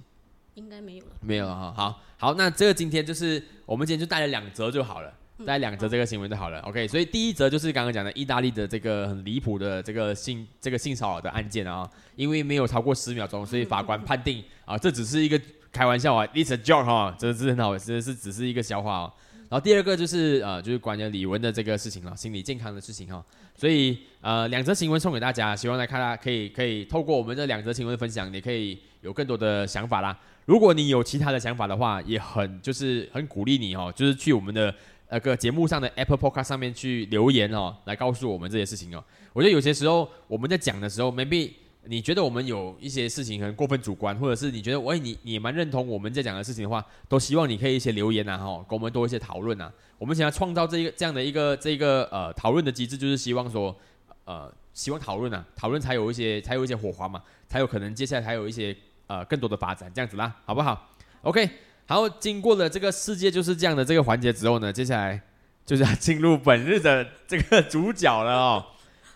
应该没有了。没有了哈，好好，那这个今天就是我们今天就带了两则就好了，带两则这个新闻就好了。OK，所以第一则就是刚刚讲的意大利的这个很离谱的这个性这个性骚扰的案件啊，因为没有超过十秒钟，所以法官判定啊，这只是一个开玩笑啊，it's a joke 哈，这是很好，这是只是一个笑话哦。然后第二个就是呃，就是关于李玟的这个事情了，心理健康的事情哈。所以呃，两则新闻送给大家，希望大家可以可以透过我们这两则新闻的分享，你可以有更多的想法啦。如果你有其他的想法的话，也很就是很鼓励你哦，就是去我们的那个节目上的 Apple Podcast 上面去留言哦，来告诉我们这些事情哦。我觉得有些时候我们在讲的时候，maybe 你觉得我们有一些事情很过分主观，或者是你觉得喂你你蛮认同我们在讲的事情的话，都希望你可以一些留言呐、哈，跟我们多一些讨论呐。我们想要创造这一个这样的一个这一个呃讨论的机制，就是希望说呃希望讨论啊，讨论才有一些才有一些火花嘛，才有可能接下来还有一些呃更多的发展，这样子啦，好不好？OK，好，经过了这个世界就是这样的这个环节之后呢，接下来就是要进入本日的这个主角了哦。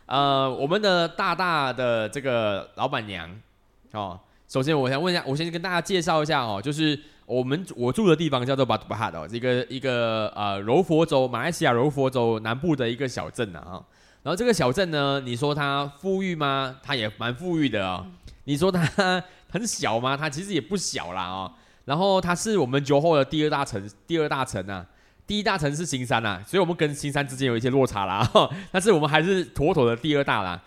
呃，我们的大大的这个老板娘哦，首先我想问一下，我先跟大家介绍一下哦，就是我们我住的地方叫做巴杜巴哈哦，一个一个呃柔佛州马来西亚柔佛州南部的一个小镇啊。然后这个小镇呢，你说它富裕吗？它也蛮富裕的哦。你说它很小吗？它其实也不小啦哦。然后它是我们酒后的第二大城，第二大城啊。第一大城市新山呐，所以我们跟新山之间有一些落差啦。但是我们还是妥妥的第二大啦。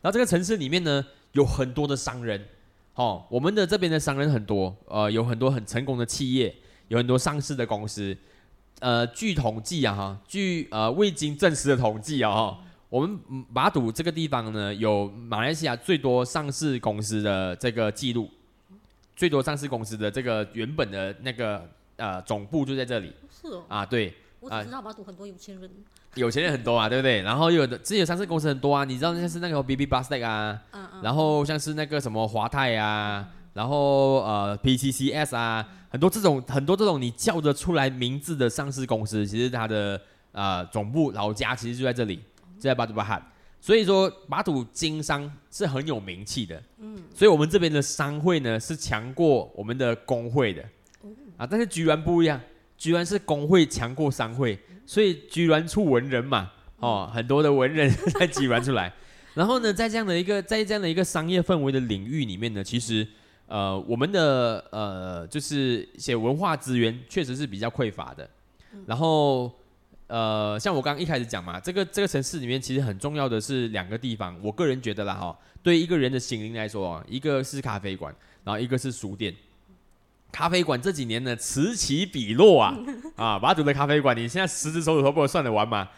然后这个城市里面呢，有很多的商人。哦，我们的这边的商人很多，呃，有很多很成功的企业，有很多上市的公司。呃，据统计啊，哈，据呃未经证实的统计啊，哈，我们马祖这个地方呢，有马来西亚最多上市公司的这个记录，最多上市公司的这个原本的那个呃总部就在这里。是哦。啊，对。我只知道马祖很多有钱人。有钱人很多啊，对不对？然后有的，己有上市公司很多啊，你知道像是那个 B B b u s t e c 啊，嗯然后像是那个什么华泰啊，然后呃 P C C S 啊，很多这种很多这种你叫得出来名字的上市公司，其实它的呃总部老家其实就在这里，就在巴杜巴哈。所以说马祖经商是很有名气的，嗯，所以我们这边的商会呢是强过我们的工会的，啊，但是居然不一样，居然是工会强过商会。所以居然出文人嘛，哦，很多的文人在居然出来，然后呢，在这样的一个在这样的一个商业氛围的领域里面呢，其实呃，我们的呃，就是一些文化资源确实是比较匮乏的。然后呃，像我刚刚一开始讲嘛，这个这个城市里面其实很重要的是两个地方，我个人觉得啦哈，对一个人的心灵来说，一个是咖啡馆，然后一个是书店。咖啡馆这几年呢此起彼落啊 啊！马祖的咖啡馆，你现在十只手指头不能算得完吗？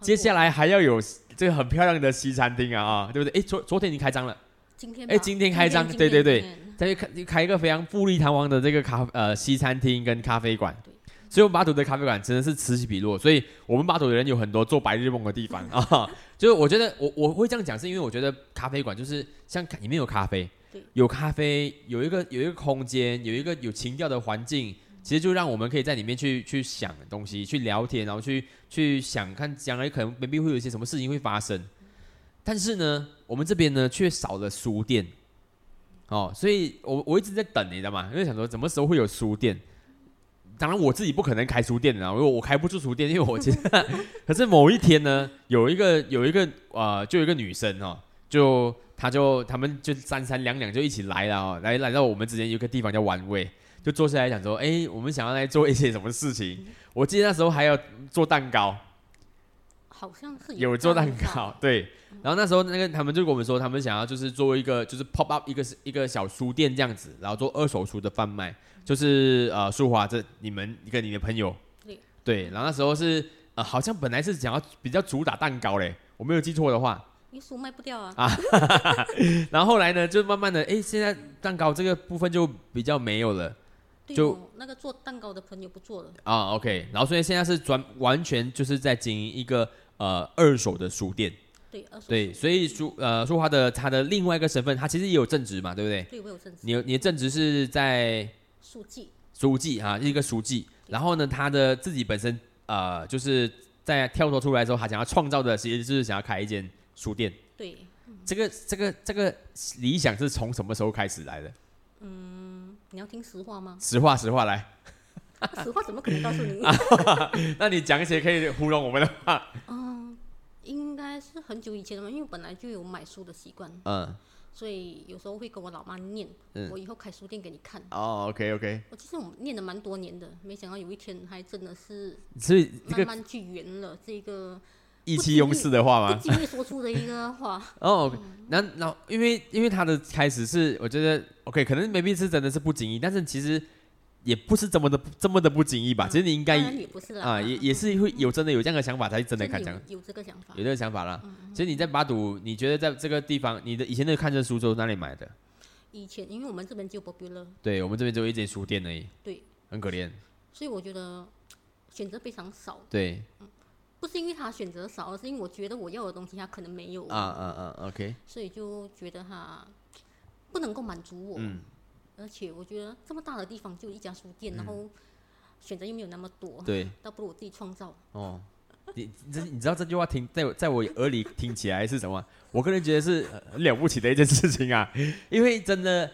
接下来还要有这个很漂亮的西餐厅啊啊，对不对？哎，昨昨天已经开张了，今天哎，今天开张，对对对，再开开一个非常富丽堂皇的这个咖呃西餐厅跟咖啡馆。所以，我们巴祖的咖啡馆真的是此起彼落，所以我们巴祖的人有很多做白日梦的地方啊。就是我觉得我我会这样讲，是因为我觉得咖啡馆就是像里面有咖啡。有咖啡，有一个有一个空间，有一个有情调的环境，其实就让我们可以在里面去去想东西，去聊天，然后去去想看将来可能未必会有一些什么事情会发生。但是呢，我们这边呢却少了书店，哦，所以我我一直在等，你知道吗？因为想说什么时候会有书店。当然我自己不可能开书店的，因为我开不出书店，因为我其实 可是某一天呢，有一个有一个呃，就有一个女生哦，就。他就他们就三三两两就一起来了哦，来来到我们之间有个地方叫玩味，就坐下来讲说，哎，我们想要来做一些什么事情？我记得那时候还要做蛋糕，好像是有做蛋糕，对。然后那时候那个他们就跟我们说，他们想要就是做一个就是 pop up 一个一个小书店这样子，然后做二手书的贩卖，就是呃，淑华这你们一个你的朋友，对对。然后那时候是呃，好像本来是想要比较主打蛋糕嘞，我没有记错的话。书卖不掉啊！啊，然后后来呢，就慢慢的，哎，现在蛋糕这个部分就比较没有了，就那个做蛋糕的朋友不做了啊。OK，然后所以现在是专完全就是在经营一个呃二手的书店。对，二手对，所以书呃书华的他的另外一个身份，他其实也有正职嘛，对不对？对，我有正职。你你的正职是在书记，书记啊，一个书记。然后呢，他的自己本身呃就是在跳脱出来之后，他想要创造的，其实就是想要开一间。书店，对，这个这个这个理想是从什么时候开始来的？嗯，你要听实话吗？实话实话来，实话怎么可能告诉你？那你讲一些可以糊弄我们的话。嗯，应该是很久以前了，因为本来就有买书的习惯。嗯。所以有时候会跟我老妈念，嗯我以后开书店给你看。哦，OK OK。我其实我念了蛮多年的，没想到有一天还真的是，所以慢慢去圆了这个。意气用事的话吗？不经意说出的一个话。哦，那那因为因为他的开始是，我觉得 OK，可能 maybe 是真的是不经意，但是其实也不是这么的这么的不经意吧。其实你应该也不是啊，也也是会有真的有这样的想法才真的看讲。有这个想法，有这个想法了。其实你在巴堵，你觉得在这个地方，你的以前那个看这书都哪里买的？以前因为我们这边就 popular，对我们这边只有一间书店而已。对，很可怜。所以我觉得选择非常少。对。不是因为他选择少，而是因为我觉得我要的东西他可能没有啊啊啊！OK，所以就觉得他不能够满足我。嗯，而且我觉得这么大的地方就一家书店，然后选择又没有那么多，对，倒不如我自己创造。哦，你这你知道这句话听在在我耳里听起来是什么？我个人觉得是很了不起的一件事情啊，因为真的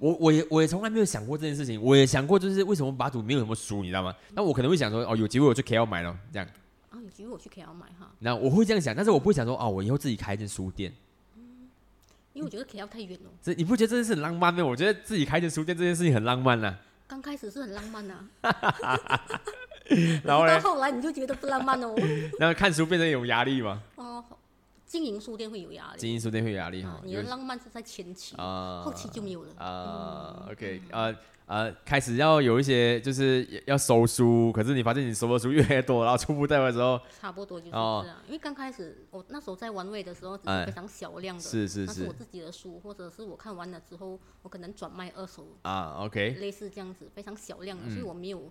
我我也我也从来没有想过这件事情，我也想过就是为什么把主没有什么书，你知道吗？那我可能会想说，哦，有机会我去 KL 买了这样。啊，有机会我去 KL 买哈。那我会这样想，但是我不会想说，哦，我以后自己开一间书店。因为我觉得 KL 太远了。这你不觉得这件事很浪漫吗？我觉得自己开间书店这件事情很浪漫啦。刚开始是很浪漫呐。然后呢？到后来你就觉得不浪漫哦。那看书变成一种压力吗？哦。经营书店会有压力，经营书店会有压力哈。你的浪漫是在前期啊，后期就没有了啊。OK，呃呃，开始要有一些就是要收书，可是你发现你收的书越来越多，然后出不带的时候，差不多就是这样。因为刚开始我那时候在玩味的时候，只是非常小量的，是是是，我自己的书，或者是我看完了之后，我可能转卖二手啊。OK，类似这样子，非常小量的，所以我没有。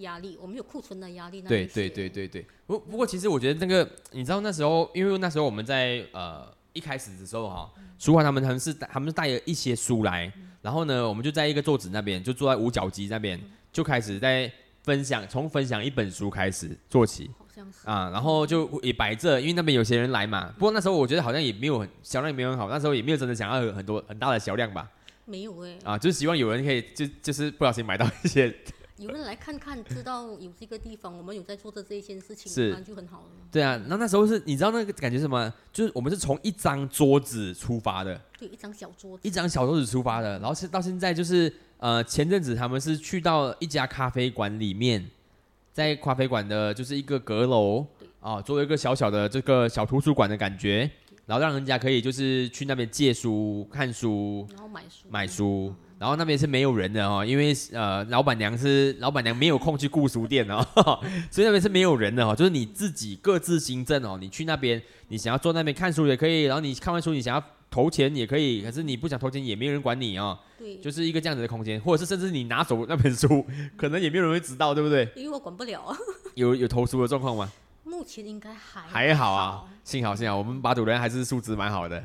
压力，我们有库存的压力。对对对对对。不不过，其实我觉得那个，你知道那时候，因为那时候我们在呃一开始的时候哈，书华他们他们是他们是带了一些书来，然后呢，我们就在一个桌子那边，就坐在五角机那边，就开始在分享，从分享一本书开始做起。好像是啊，然后就也摆这，因为那边有些人来嘛。不过那时候我觉得好像也没有很销量也没有很好，那时候也没有真的想要有很多很大的销量吧。没有哎。啊，就是希望有人可以就就是不小心买到一些。有人来看看，知道有这个地方，我们有在做的这一件事情，是。就很好了。对啊，那那时候是你知道那个感觉什么？就是我们是从一张桌子出发的，对，一张小桌子，一张小桌子出发的，然后是到现在就是呃，前阵子他们是去到一家咖啡馆里面，在咖啡馆的就是一个阁楼，啊，作为一个小小的这个小图书馆的感觉，然后让人家可以就是去那边借书、看书，然后买书、买书。然后那边是没有人的哦，因为呃，老板娘是老板娘没有空去顾书店哦，所以那边是没有人的哦，就是你自己各自行政哦，你去那边，你想要坐那边看书也可以，然后你看完书你想要投钱也可以，可是你不想投钱也没有人管你哦，对，就是一个这样子的空间，或者是甚至你拿走那本书，可能也没有人会知道，对不对？因为我管不了。有有投书的状况吗？目前应该还还好啊，幸好幸好我们把主人还是素质蛮好的，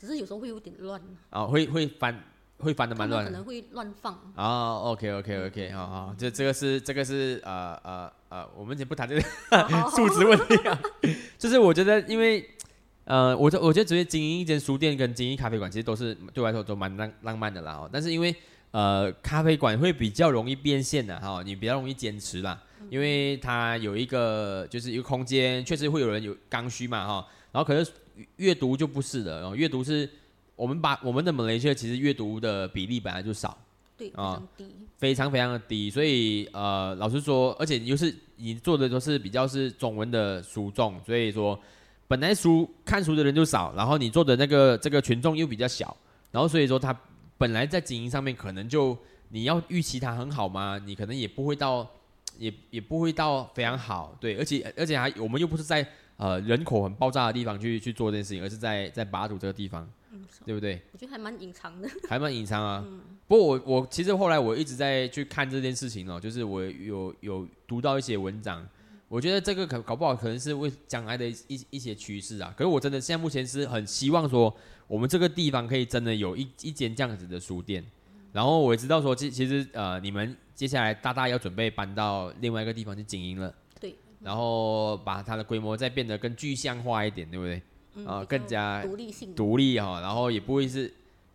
只是有时候会有点乱啊，会会翻。会翻的蛮乱，可能会乱放。啊，OK OK OK，好好，这这个是这个是呃呃呃，我们先不谈这个 数值问题啊。就是我觉得，因为呃，我我觉得直接经营一间书店跟经营咖啡馆，其实都是对我来说都蛮浪浪漫的啦哦。但是因为呃，咖啡馆会比较容易变现的哈，你比较容易坚持啦，因为它有一个就是一个空间，确实会有人有刚需嘛哈。然后可是阅读就不是的，然后阅读是。我们把我们的马来西亚其实阅读的比例本来就少，对啊，低，非常非常的低，所以呃，老实说，而且又是你做的都是比较是中文的书众，所以说本来书看书的人就少，然后你做的那个这个群众又比较小，然后所以说他本来在经营上面可能就你要预期它很好嘛？你可能也不会到，也也不会到非常好，对，而且而且还我们又不是在呃人口很爆炸的地方去去做这件事情，而是在在巴祖这个地方。对不对？我觉得还蛮隐藏的，还蛮隐藏啊。不过我我其实后来我一直在去看这件事情哦，就是我有有读到一些文章，我觉得这个可搞不好可能是为将来的一一些趋势啊。可是我真的现在目前是很希望说，我们这个地方可以真的有一一间这样子的书店。然后我也知道说，其其实呃，你们接下来大大要准备搬到另外一个地方去经营了，对。然后把它的规模再变得更具象化一点，对不对？啊，更加独立性，独立哈，然后也不会是，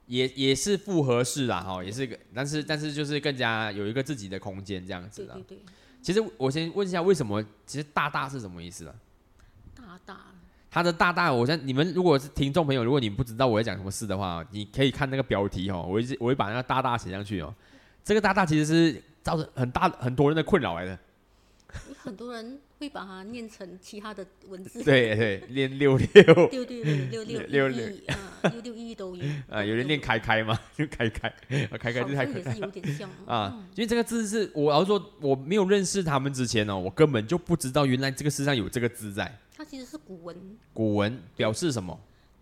也也是复合式啦哈，也是个，但是但是就是更加有一个自己的空间这样子的。对对对。其实我先问一下，为什么？其实大大是什么意思啊？大大。他的大大，我像你们如果是听众朋友，如果你不知道我在讲什么事的话，你可以看那个标题哦，我一我会把那个大大写上去哦。这个大大其实是造成很大很多人的困扰来的。很多人。会把它念成其他的文字。对对，念六六。六六六六六六啊，六六一都有。啊，有人念开开嘛？就开开，开开就开开。也是有点像 啊，因为这个字是我要说我没有认识他们之前呢，我根本就不知道原来这个世上有这个字在。它其实是古文。古文表示什么？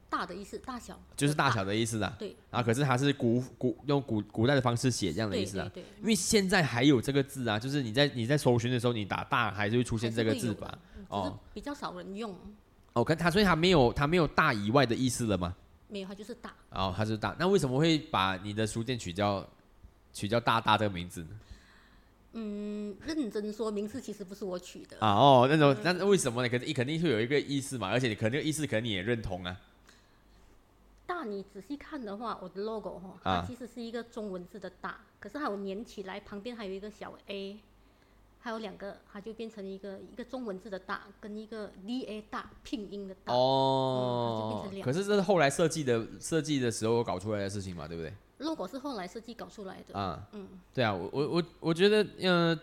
大的意思，大小就是大小的意思啊。对。啊，可是它是古古用古古代的方式写这样的意思啊。对。因为现在还有这个字啊，就是你在你在搜寻的时候，你打大还是会出现这个字吧？哦。比较少人用。哦，可它所以它没有它没有大以外的意思了吗？没有，它就是大。哦，它是大。那为什么会把你的书店取叫取叫大大这个名字呢？嗯，认真说，名字其实不是我取的。啊哦，那种那为什么呢？可是你肯定会有一个意思嘛，而且你可能意思可能你也认同啊。大你仔细看的话，我的 logo 哈，啊它其实是一个中文字的大，可是它有粘起来，旁边还有一个小 a，还有两个，它就变成一个一个中文字的大，跟一个 d a 大拼音的大。哦嗯它就变成，两可是这是后来设计的设计的时候搞出来的事情嘛，对不对？logo 是后来设计搞出来的。啊，嗯，对啊，我我我我觉得，呃，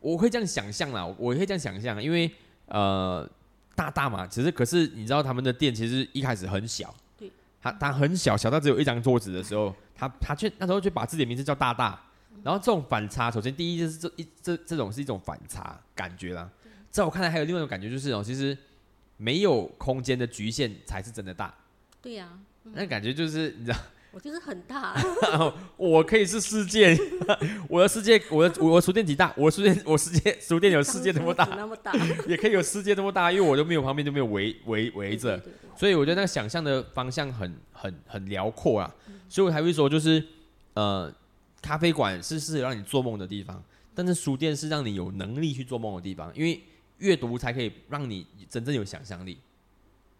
我会这样想象啦，我会这样想象，因为呃，大大嘛，其实可是你知道他们的店其实一开始很小，对，它它很小，小到只有一张桌子的时候，他他却那时候就把自己的名字叫大大，然后这种反差，首先第一就是这一这这种是一种反差感觉啦，在我看来还有另外一种感觉就是哦，其实没有空间的局限才是真的大，对呀、那感觉就是你知道。我就是很大，我可以是世界，我的世界，我的我的书店几大？我的书店，我世界书店有世界这么大，那么大，也可以有世界这么大，因为我都没有旁边就没有围围围着，对对对所以我觉得那个想象的方向很很很辽阔啊，所以我才会说就是呃，咖啡馆是是让你做梦的地方，但是书店是让你有能力去做梦的地方，因为阅读才可以让你真正有想象力。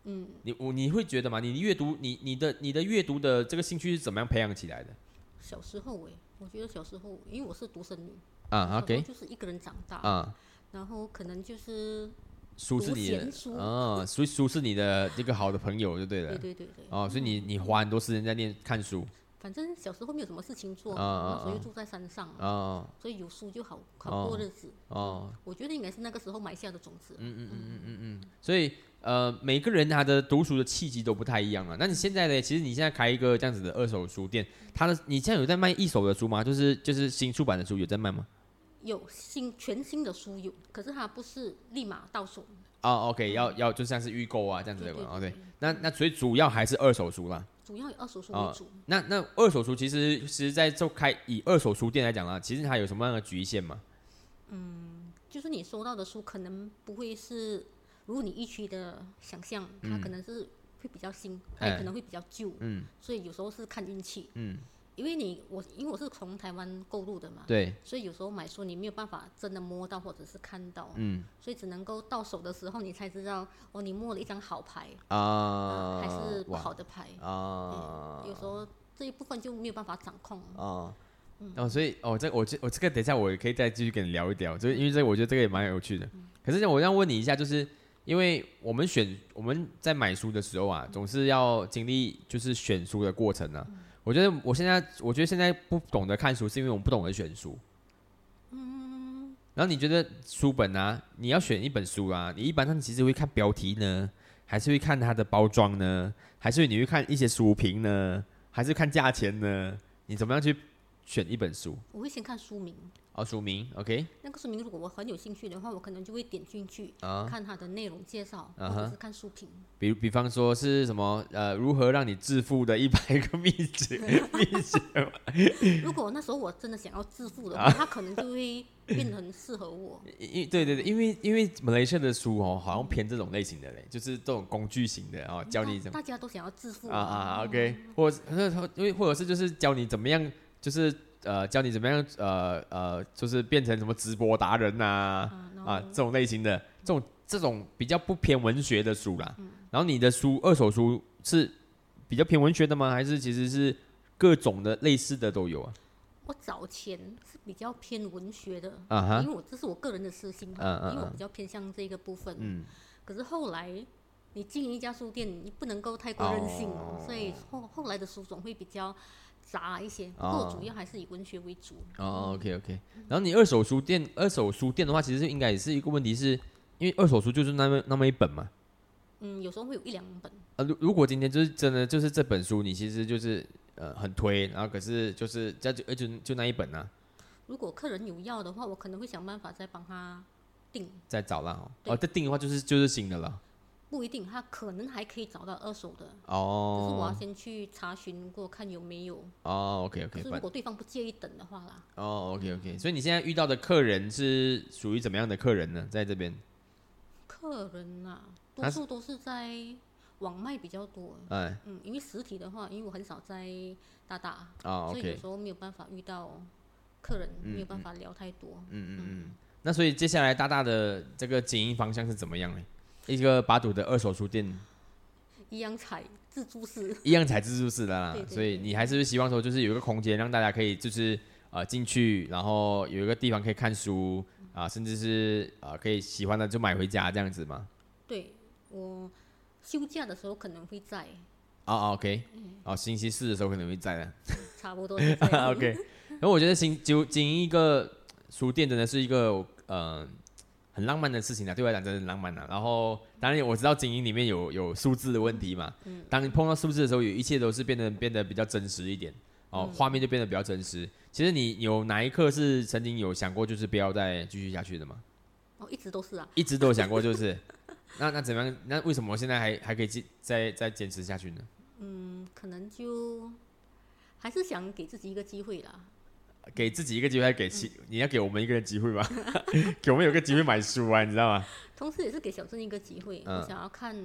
嗯，你我你会觉得吗？你阅读你你的你的阅读的这个兴趣是怎么样培养起来的小时候哎，我觉得小时候，因为我是独生女，啊？OK 就是一个人长大，啊。然后可能就是书是你的读闲书哦，所以书是你的一个好的朋友就对了。对对对对，哦，所以你你花很多时间在念看书反正小时候没有什么事情做，啊啊啊那时候又住在山上，啊所以有书就好好过日子。哦，我觉得应该是那个时候埋下的种子。嗯嗯嗯嗯嗯嗯所以呃，每个人他的读书的契机都不太一样啊。那你现在呢？其实你现在开一个这样子的二手书店，他的你现在有在卖一手的书吗？就是就是新出版的书有在卖吗？有新全新的书有，可是它不是立马到手。哦，OK，要要就像是预购啊这样子的对对哦，对对对。那那所以主要还是二手书啦。主要以二手书哦为主。那那二手书其实其实在就开以二手书店来讲啊，其实它有什么样的局限吗？嗯就是你收到的书可能不会是，如果你预期的想象，它可能是会比较新，它也哎可能会比较旧，嗯。所以有时候是看运气。嗯，因为你我因为我是从台湾购入的嘛，对，所以有时候买书你没有办法真的摸到或者是看到，嗯。所以只能够到手的时候你才知道哦，你摸了一张好牌，啊，还是不好的牌。啊，有时候这一部分就没有办法掌控。哦，哦，所以哦，这我这我这个等一下我也可以再继续跟你聊一聊，就是因为这我觉得这个也蛮有趣的。可是我要问你一下，就是因为我们选我们在买书的时候啊，总是要经历就是选书的过程啊。我觉得我现在我觉得现在不懂得看书，是因为我们不懂得选书。嗯。然后你觉得书本啊，你要选一本书啊，你一般上其实会看标题呢，还是会看它的包装呢，还是你会看一些书评呢，还是看价钱呢？你怎么样去选一本书？我会先看书名，哦，书名，OK，那个书名如果我很有兴趣的话，我可能就会点进去、啊。看它的内容介绍，啊或者是看书评。比如比方说是什么呃，如何让你致富的一百个秘诀，秘诀 如果那时候我真的想要致富的啊。话，它可能就会变得很适合我。因对对对，因为因为马来西亚的书哦，好像偏这种类型的嘞，就是这种工具型的哦，教你怎么大大家都想要致富。啊啊，OK，或者因为或者是就是教你怎么样，就是呃教你怎么样呃呃，就是变成什么直播达人呐啊这种类型的这种这种比较不偏文学的书啦。嗯然后你的书二手书是比较偏文学的吗？还是其实是各种的类似的都有啊？我早前是比较偏文学的，啊哈因为我这是我个人的私心，因为我嗯比较偏向这个部分。嗯，可是后来你经营一家书店，你不能够太过任性，哦所以后后来的书总会比较杂一些。不哦过主要还是以文学为主。哦，OK OK。然后你二手书店，二手书店的话，其实应该也是一个问题是，因为二手书就是那么那么一本嘛。嗯，有时候会有一两本。呃，如如果今天就是真的就是这本书，你其实就是呃很推，然后可是就是这就呃就就那一本啊，如果客人有要的话，我可能会想办法再帮他订。再找啦哦。哦，再订的话就是就是新的了。不一定，他可能还可以找到二手的，可是我要哦先去查询过看有没有。哦，OK OK 是如果对方不介意等的话啦，哦 OK OK，所以你现在遇到的客人是属于怎么样的客人呢？在这边，客人啊，多数都是在网卖比较多。哎，嗯，因为实体的话，因为我很少在大大，哦所以有时候没有办法遇到客人，没有办法聊太多。嗯嗯嗯。那所以接下来大大的这个经营方向是怎么样呢？一个把赌的二手书店，一样踩自助式，一样采自助式的啦对，对所以你还是希望说，就是有一个空间让大家可以就是呃进去，然后有一个地方可以看书啊、甚至是呃可以喜欢的就买回家这样子嘛。对我休假的时候可能会在，哦哦，OK，哦，星期四的时候可能会在的。差不多 OK，然后我觉得新就经营一个书店真的是一个呃很浪漫的事情啊，对我来讲真的很浪漫啊。然后当然我知道经营里面有有数字的问题嘛，当你碰到数字的时候，有一切都是变得变得比较真实一点哦，画面就变得比较真实。其实你有哪一刻是曾经有想过就是不要再继续下去的吗？哦，一直都是啊。一直都有想过，就是 那那怎么样？那为什么现在还还可以继再再坚持下去呢？嗯，可能就还是想给自己一个机会啦。给自己一个机会，还给其、你要给我们一个人机会吧，给我们有个机会买书啊，你知道吗？同时也是给小镇一个机会，嗯。我想要看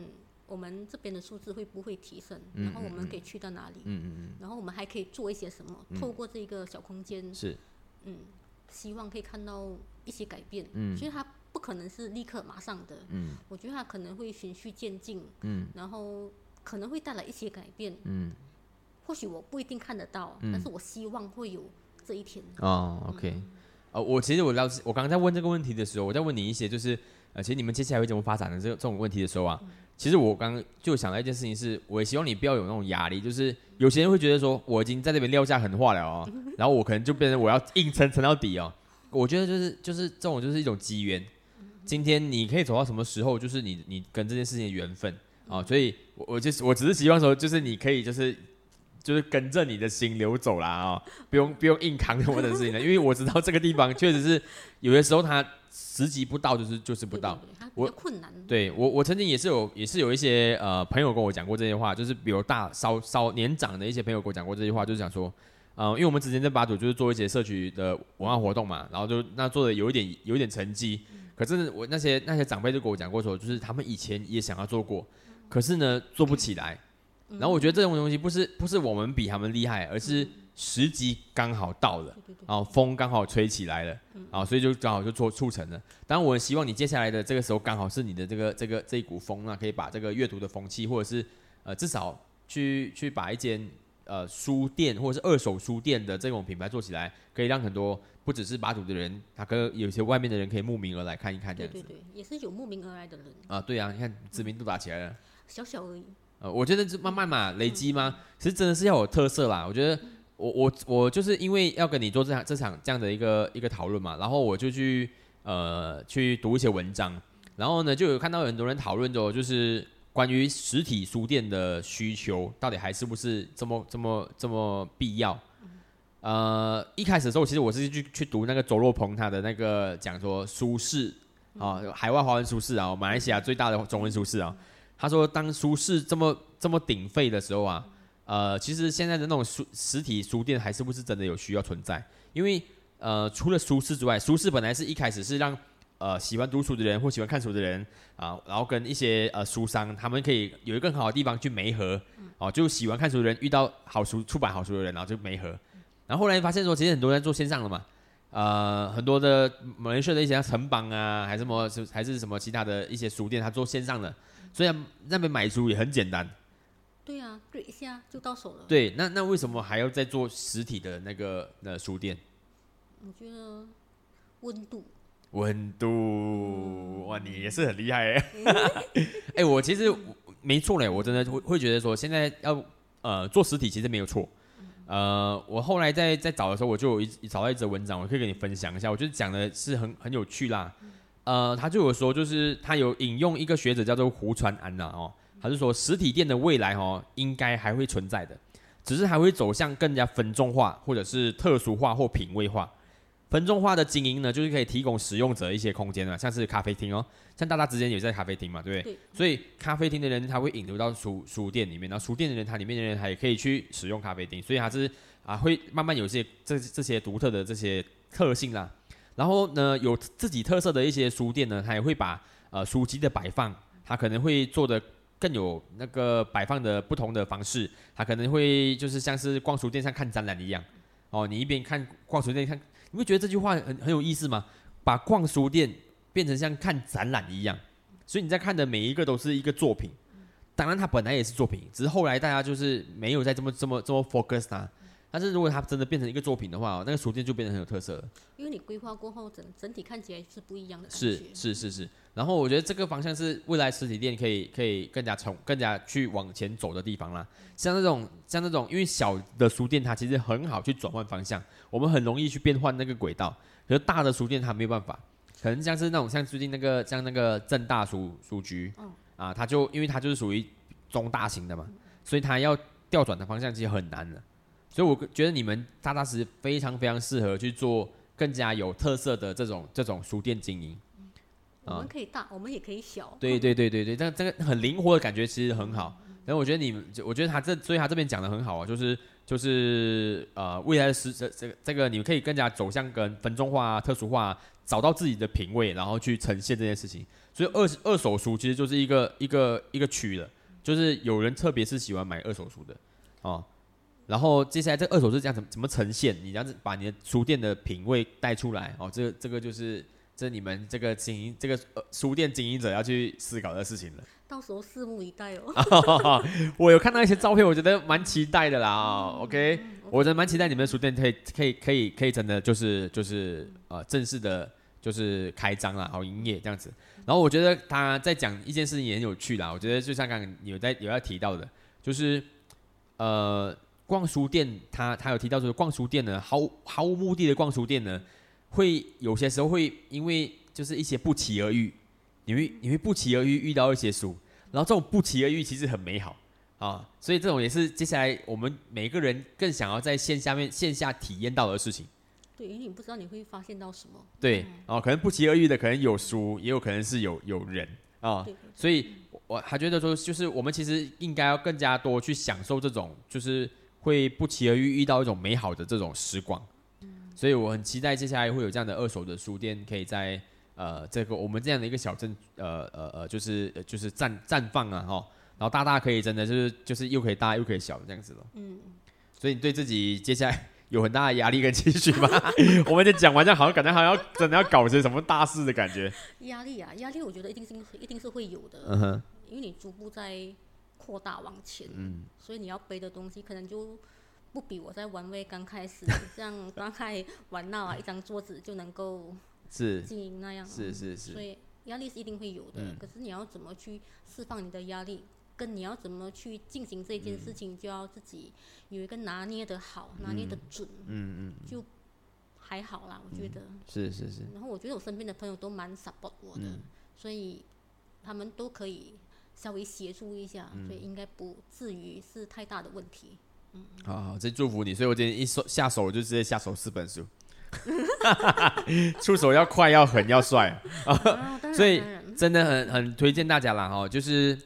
我们这边的数字会不会提升，嗯然后我们可以去到哪里，嗯嗯然后我们还可以做一些什么，透过这个小空间嗯，，是，嗯，希望可以看到一些改变。嗯。所以它不可能是立刻马上的，嗯。我觉得它可能会循序渐进，嗯。然后可能会带来一些改变。嗯，或许我不一定看得到，嗯。但是我希望会有这一天。哦，OK，呃，我其实我了解，我刚刚在问这个问题的时候，我在问你一些就是，呃，其实你们接下来会怎么发展的这个这种问题的时候啊，其实我刚刚就想到一件事情是，我也希望你不要有那种压力，就是有些人会觉得说，我已经在这边撂下狠话了哦，然后我可能就变成我要硬撑撑到底哦，我觉得就是就是这种就是一种机缘，今天你可以走到什么时候，就是你你跟这件事情的缘分。啊，所以我我就是我只是希望说，就是你可以就是。就是跟着你的心流走啦哦，不用不用硬扛我的事情了，因为我知道这个地方确实是有些时候它时机不到，就是就是不到。我困难。对我我曾经也是有也是有一些呃朋友跟我讲过这些话，就是比如大稍稍年长的一些朋友跟我讲过这些话，就是讲说，呃，因为我们之前在八组就是做一些社区的文化活动嘛，然后就那做的有一点有一点成绩，可是我那些那些长辈就跟我讲过说，就是他们以前也想要做过，可是呢做不起来。然后我觉得这种东西不是不是我们比他们厉害，而是时机刚好到了。然后风刚好吹起来了，啊，所以就刚好就做促成了。当然，我很希望你接下来的这个时候刚好是你的这个这个这一股风啊，可以把这个阅读的风气，或者是呃至少去去把一间呃书店或者是二手书店的这种品牌做起来，可以让很多不只是把土的人，他跟有些外面的人可以慕名而来看一看这样子。对对对，也是有慕名而来的人，啊，对啊，你看知名度打起来了。小小而已。呃，我觉得是慢慢嘛，累积嘛，其实真的是要有特色啦。我觉得我我我就是因为要跟你做这场这场这样的一个一个讨论嘛，然后我就去呃去读一些文章，然后呢就有看到很多人讨论着就是关于实体书店的需求到底还是不是这么这么这么必要。呃，一开始的时候，其实我是去去读那个周若鹏他的那个讲说书市啊，海外华文书市啊，马来西亚最大的中文书市啊。他说，当书市这么这么鼎沸的时候啊，呃，其实现在的那种书实体书店还是不是真的有需要存在？因为呃，除了书市之外，书市本来是一开始是让呃喜欢读书的人或喜欢看书的人啊，然后跟一些呃书商，他们可以有一个更好的地方去媒合，哦、就喜欢看书的人遇到好书出版好书的人，然后就媒合。然后后来发现说，其实很多人做线上了嘛，呃，很多的马来西亚的一些城邦啊，还是什么，是还是什么其他的一些书店，他做线上的，虽然那边买书也很简单，对啊，对一下就到手了。对，那那为什么还要再做实体的那个呃书店？我觉得温度，温度，哇，你也是很厉害哎！哎、我其实没错嘞，我真的会会觉得说，现在要呃做实体其实没有错。呃，我后来在在找的时候，我就有一找到一则文章，我可以跟你分享一下。我觉得讲的是很很有趣啦。呃，他就有说，就是他有引用一个学者叫做胡传安呐、哦，他就说实体店的未来哦，应该还会存在的，只是还会走向更加分众化，或者是特殊化或品味化。分众化的经营呢，就是可以提供使用者一些空间啊，像是咖啡厅哦，像大家之间也在咖啡厅嘛，对不对？对所以咖啡厅的人他会引流到书书店里面，然后书店的人他里面的人他也可以去使用咖啡厅，所以他是啊会慢慢有些这这些独特的这些特性啦。然后呢，有自己特色的一些书店呢，他也会把呃书籍的摆放，他可能会做的更有那个摆放的不同的方式，他可能会就是像是逛书店像看展览一样，哦，你一边看逛书店看，你会觉得这句话很很有意思吗？把逛书店变成像看展览一样，所以你在看的每一个都是一个作品，当然它本来也是作品，只是后来大家就是没有再这么这么这么 focus 它。但是如果它真的变成一个作品的话，那个书店就变得很有特色了。因为你规划过后，整整体看起来是不一样的是是是是。然后我觉得这个方向是未来实体店可以可以更加从更加去往前走的地方啦。像那种像那种，因为小的书店它其实很好去转换方向，我们很容易去变换那个轨道。可是大的书店它没有办法，可能像是那种像最近那个像那个正大书书局，啊，它就因为它就是属于中大型的嘛，所以它要调转的方向其实很难的。所以我觉得你们大大实非常非常适合去做更加有特色的这种这种书店经营。我们可以大，我们也可以小。对对对对对，但这个很灵活的感觉其实很好。然后我觉得你们，我觉得他这，所以他这边讲的很好啊，就是就是呃，未来的时这这个这个，你们可以更加走向跟分众化、特殊化，找到自己的品味，然后去呈现这件事情。所以二二手书其实就是一个一个一个区的，就是有人特别是喜欢买二手书的哦。然后接下来这二手是这样怎怎么呈现？你这样子把你的书店的品味带出来哦，这这个就是这你们这个经营这个呃书店经营者要去思考的事情了。到时候拭目以待哦。我有看到一些照片，我觉得蛮期待的啦。啊，OK，我真的蛮期待你们的书店可以可以可以可以真的就是就是呃正式的，就是开张了，好营业这样子。然后我觉得他在讲一件事情也很有趣啦。我觉得就像刚刚有在有要提到的，就是呃。逛书店，他他有提到说，逛书店呢，毫毫无目的的逛书店呢，会有些时候会因为就是一些不期而遇，你会你会不期而遇遇到一些书，然后这种不期而遇其实很美好啊，所以这种也是接下来我们每个人更想要在线下面线下体验到的事情。对，因为你不知道你会发现到什么。对，哦，可能不期而遇的可能有书，也有可能是有有人啊，所以我还觉得说，就是我们其实应该要更加多去享受这种就是。会不期而遇遇到一种美好的这种时光，所以我很期待接下来会有这样的二手的书店，可以在呃这个我们这样的一个小镇，呃呃呃，就是就是绽绽放啊哈，然后大大可以真的就是就是又可以大又可以小这样子了。嗯，所以你对自己接下来有很大的压力跟期许吗？我们就讲完，这样好像感觉好像真的要搞些什么大事的感觉。压力啊，压力，我觉得一定是一定是会有的。嗯哼，因为你逐步在。扩大往前，所以你要背的东西可能就不比我在玩味刚开始这样刚开玩闹啊，一张桌子就能够是。经营那样，是是是，所以压力是一定会有的。可是你要怎么去释放你的压力，跟你要怎么去进行这件事情，就要自己有一个拿捏的好，拿捏的准，嗯嗯，就还好啦，我觉得。是是是。然后我觉得我身边的朋友都蛮 support 我的，所以他们都可以。稍微协助一下，所以应该不至于是太大的问题。嗯，好好，真祝福你。所以我今天一手下手，我就直接下手四本书，出手要快，要狠，要帅 啊！所以真的很很推荐大家啦哈。就是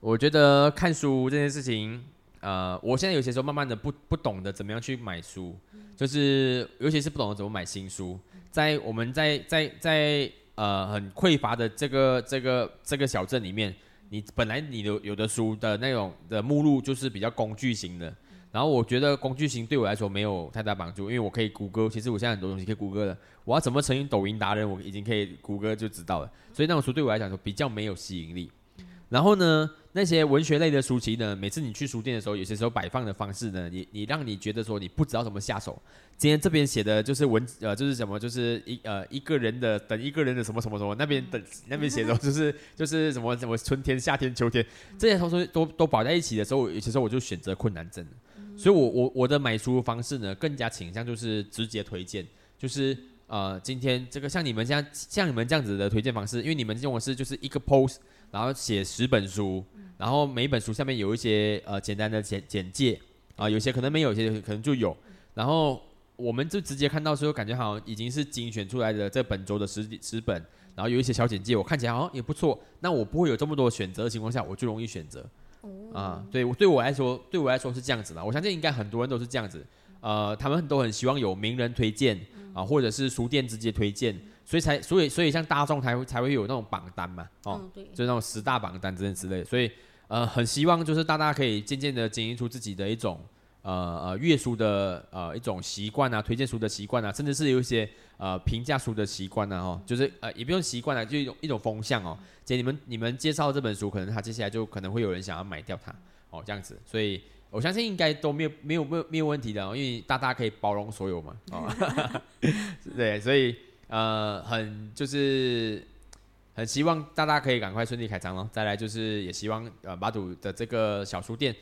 我觉得看书这件事情，呃，我现在有些时候慢慢的不不懂得怎么样去买书，就是尤其是不懂得怎么买新书，在我们在在在呃很匮乏的这个这个这个小镇里面。你本来你的有的书的那种的目录就是比较工具型的，然后我觉得工具型对我来说没有太大帮助，因为我可以谷歌，其实我现在很多东西可以谷歌的，我要怎么成为抖音达人，我已经可以谷歌就知道了，所以那种书对我来讲说比较没有吸引力。然后呢，那些文学类的书籍呢，每次你去书店的时候，有些时候摆放的方式呢，你你让你觉得说你不知道怎么下手。今天这边写的就是文呃，就是什么，就是一呃一个人的等一个人的什么什么什么，那边等那边写的就是就是什么什么春天、夏天、秋天，这些东西都都摆在一起的时候，有些时候我就选择困难症。所以我我我的买书方式呢，更加倾向就是直接推荐，就是呃今天这个像你们这样像你们这样子的推荐方式，因为你们用的是就是一个 post。然后写十本书，然后每一本书下面有一些呃简单的简简介啊，有些可能没有，有些可能就有。然后我们就直接看到时候，感觉好像已经是精选出来的这本周的十十本，然后有一些小简介，我看起来好像也不错。那我不会有这么多选择的情况下，我就容易选择。啊，对，对我来说，对我来说是这样子的。我相信应该很多人都是这样子。呃，他们都很希望有名人推荐啊，或者是书店直接推荐。所以才，所以，所以像大众才会才会有那种榜单嘛，哦，就那种十大榜单之类之类。所以，呃，很希望就是大家可以渐渐的经营出自己的一种呃呃阅书的呃一种习惯啊，推荐书的习惯啊，甚至是有一些呃评价书的习惯啊，哦，就是呃也不用习惯了，就一种一种风向哦。姐，你们你们介绍这本书，可能他接下来就可能会有人想要买掉它哦，这样子，所以我相信应该都没有没有没有没有问题的，因为大大可以包容所有嘛，哦，对，所以呃很就是很希望大家可以赶快顺利开张哦。再来就是也希望呃马祖的这个小书店。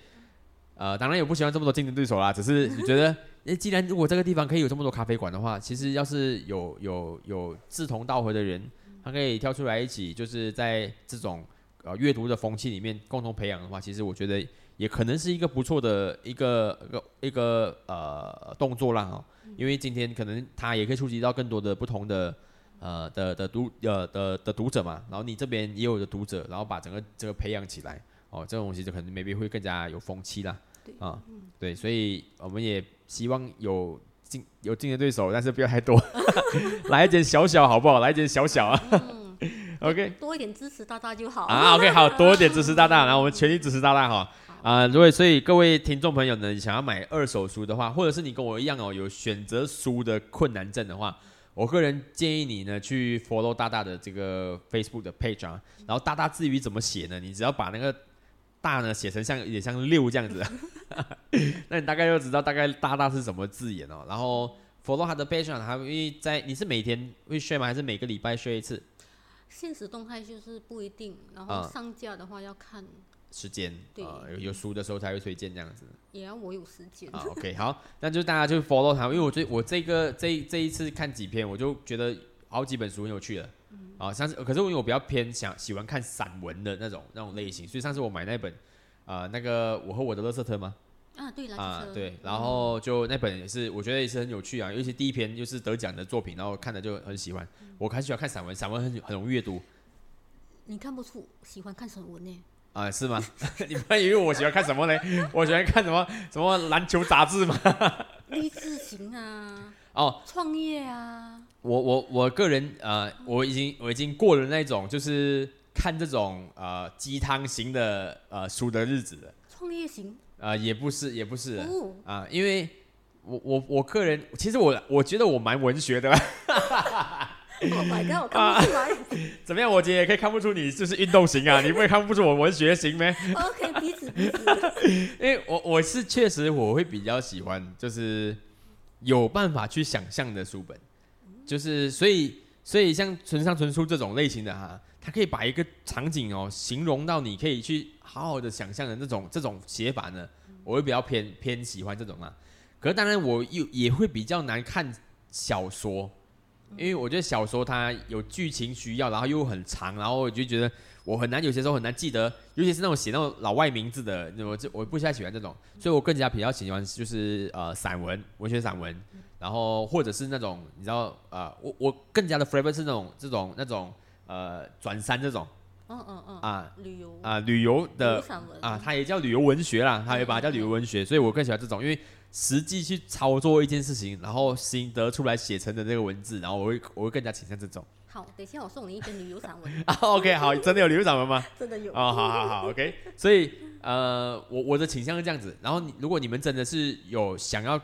呃，当然也不希望这么多竞争对手啦，只是你觉得，诶，既然如果这个地方可以有这么多咖啡馆的话，其实要是有有有志同道合的人，他可以跳出来一起，就是在这种呃阅读的风气里面共同培养的话，其实我觉得也可能是一个不错的一个一个一个呃动作啦哦，因为今天可能他也可以触及到更多的不同的呃的的读呃的的读者嘛，然后你这边也有的读者，然后把整个这个培养起来，哦，这种东西就可能 maybe 会更加有风气啦。啊，对，所以我们也希望有竞有竞争对手，但是不要太多，来一点小小好不好？来一点小小啊。OK，多一点支持大大就好啊。OK，好多一点支持大大，然后我们全力支持大大哈。啊，如果所以各位听众朋友呢，想要买二手书的话，或者是你跟我一样哦，有选择书的困难症的话，我个人建议你呢去 follow 大大的这个 Facebook 的 page 啊，然后大大至于怎么写呢？你只要把那个。大呢写成像有点像六这样子，那你大概就知道大概大大是什么字眼哦。然后 follow 他的 page 还会在你是每天会 share 吗？还是每个礼拜 share 一次？现实动态就是不一定，然后上架的话要看时间，呃，有有书的时候才会推荐这样子。也要我有时间。啊，OK，好，那就大家就 follow 他，因为我这我这个这这一次看几篇，我就觉得好几本书很有趣的。啊，上次可是因为我比较偏想喜欢看散文的那种那种类型，所以上次我买那本，啊，那个我和我的乐色特吗？啊，对，啊，对，然后就那本也是，我觉得也是很有趣啊，尤其第一篇就是得奖的作品，然后看的就很喜欢。我很喜欢看散文，散文很很容易阅读。你看不出喜欢看散文呢？啊，是吗？你不以为我喜欢看什么呢？我喜欢看什么什么篮球杂志吗？励志型啊，哦，创业啊。我我我个人呃，我已经我已经过了那种就是看这种呃鸡汤型的呃书的日子了。创业型？呃，也不是也不是啊，因为我我我个人其实我我觉得我蛮文学的。Oh my god！我看不出来。怎么样？我姐也可以看不出你就是运动型啊？你不会看不出我文学型咩？OK，彼此彼此。因为我我是确实我会比较喜欢就是有办法去想象的书本。就是所以所以像村上春树这种类型的哈，他可以把一个场景哦形容到你可以去好好的想象的那种这种写法呢，我会比较偏偏喜欢这种啊。可是当然我又也会比较难看小说，因为我觉得小说它有剧情需要，然后又很长，然后我就觉得我很难有些时候很难记得，尤其是那种写那种老外名字的，我就我不太喜欢这种，所以我更加比较喜欢就是呃散文文学散文。然后或者是那种你知道呃，我我更加的 flavor 是那种这种那种呃转山这种，嗯嗯嗯。啊旅游。啊旅游的啊，它也叫旅游文学啦，它也把它叫旅游文学，所以我更喜欢这种，因为实际去操作一件事情，然后心得出来写成的这个文字，然后我会我会更加倾向这种。好，等一下我送你一本旅游散文。啊，OK，好，真的有旅游散文吗？真的有。哦，好好好，OK。所以呃，我我的倾向是这样子，然后你如果你们真的是有想要。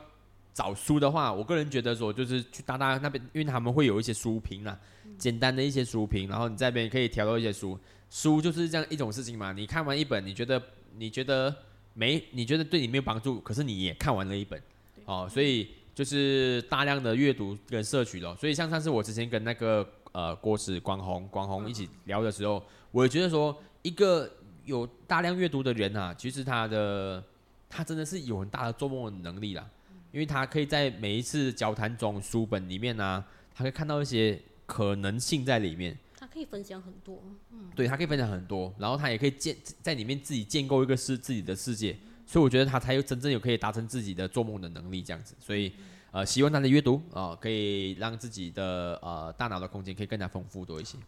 找书的话，我个人觉得说，就是去大大那边，因为他们会有一些书评啊，简单的一些书评，然后你在那边可以挑到一些书。书就是这样一种事情嘛，你看完一本，你觉得你觉得没，你觉得对你没有帮助，可是你也看完了一本，哦，所以就是大量的阅读跟摄取咯。所以像上次我之前跟那个呃郭史广宏广宏一起聊的时候，我也觉得说，一个有大量阅读的人啊，其实他的他真的是有很大的做梦的能力啦。因为他可以在每一次交谈中，书本里面呢，他可以看到一些可能性在里面。他可以分享很多，嗯，对他可以分享很多，然后他也可以建在里面自己建构一个是自己的世界，所以我觉得他才有真正有可以达成自己的做梦的能力这样子。所以，呃，希望他的阅读啊，可以让自己的呃大脑的空间可以更加丰富多一些，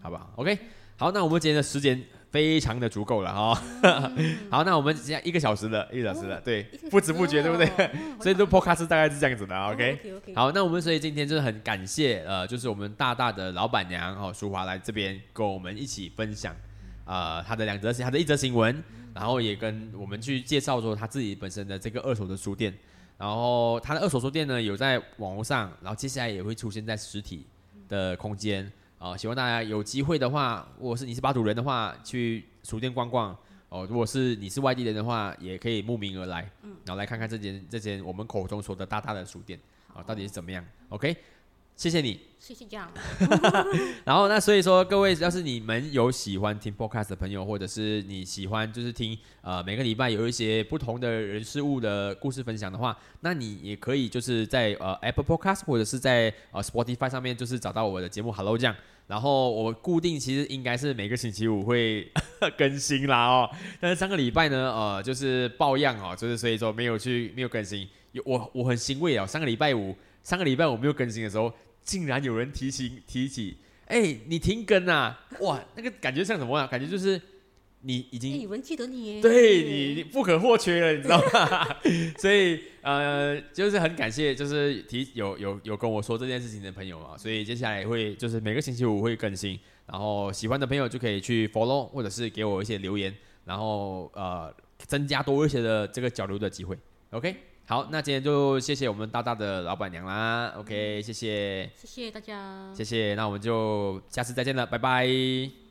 好不好？OK，好，那我们今天的时间。非常的足够了哈，好，那我们现在一个小时了，一个小时了，对，不知不觉，对不对？所以这 podcast 大概是这样子的，OK。好，那我们所以今天就是很感谢，呃，就是我们大大的老板娘哦，淑华来这边跟我们一起分享呃她的两则她的一则新闻，然后也跟我们去介绍说她自己本身的这个二手的书店。然后她的二手书店呢有在网络上，然后接下来也会出现在实体的空间啊。希望大家有机会的话，如果是你是巴图人的话，去书店逛逛哦。如果是你是外地人的话，也可以慕名而来，然后来看看这间这间我们口中说的大大的书店啊，到底是怎么样？OK。谢谢你，谢谢酱。然后那所以说，各位要是你们有喜欢听 podcast 的朋友，或者是你喜欢就是听呃每个礼拜有一些不同的人事物的故事分享的话，那你也可以就是在呃 Apple Podcast 或者是在呃 Spotify 上面就是找到我的节目 Hello 酱。然后我固定其实应该是每个星期五会更新啦哦，但是上个礼拜呢呃就是抱恙哦，就是所以说没有去没有更新。有我我很欣慰哦，上个礼拜五上个礼拜五没有更新的时候。竟然有人提醒提起，哎，你停更啊！哇，那个感觉像什么啊？感觉就是你已经有人记得你，对你你不可或缺了，你知道吗？所以呃，就是很感谢，就是提有有有跟我说这件事情的朋友嘛。所以接下来会就是每个星期五会更新，然后喜欢的朋友就可以去 follow 或者是给我一些留言，然后呃增加多一些的这个交流的机会。OK。好，那今天就谢谢我们大大的老板娘啦。OK，谢谢，谢谢大家，谢谢。那我们就下次再见了，拜拜。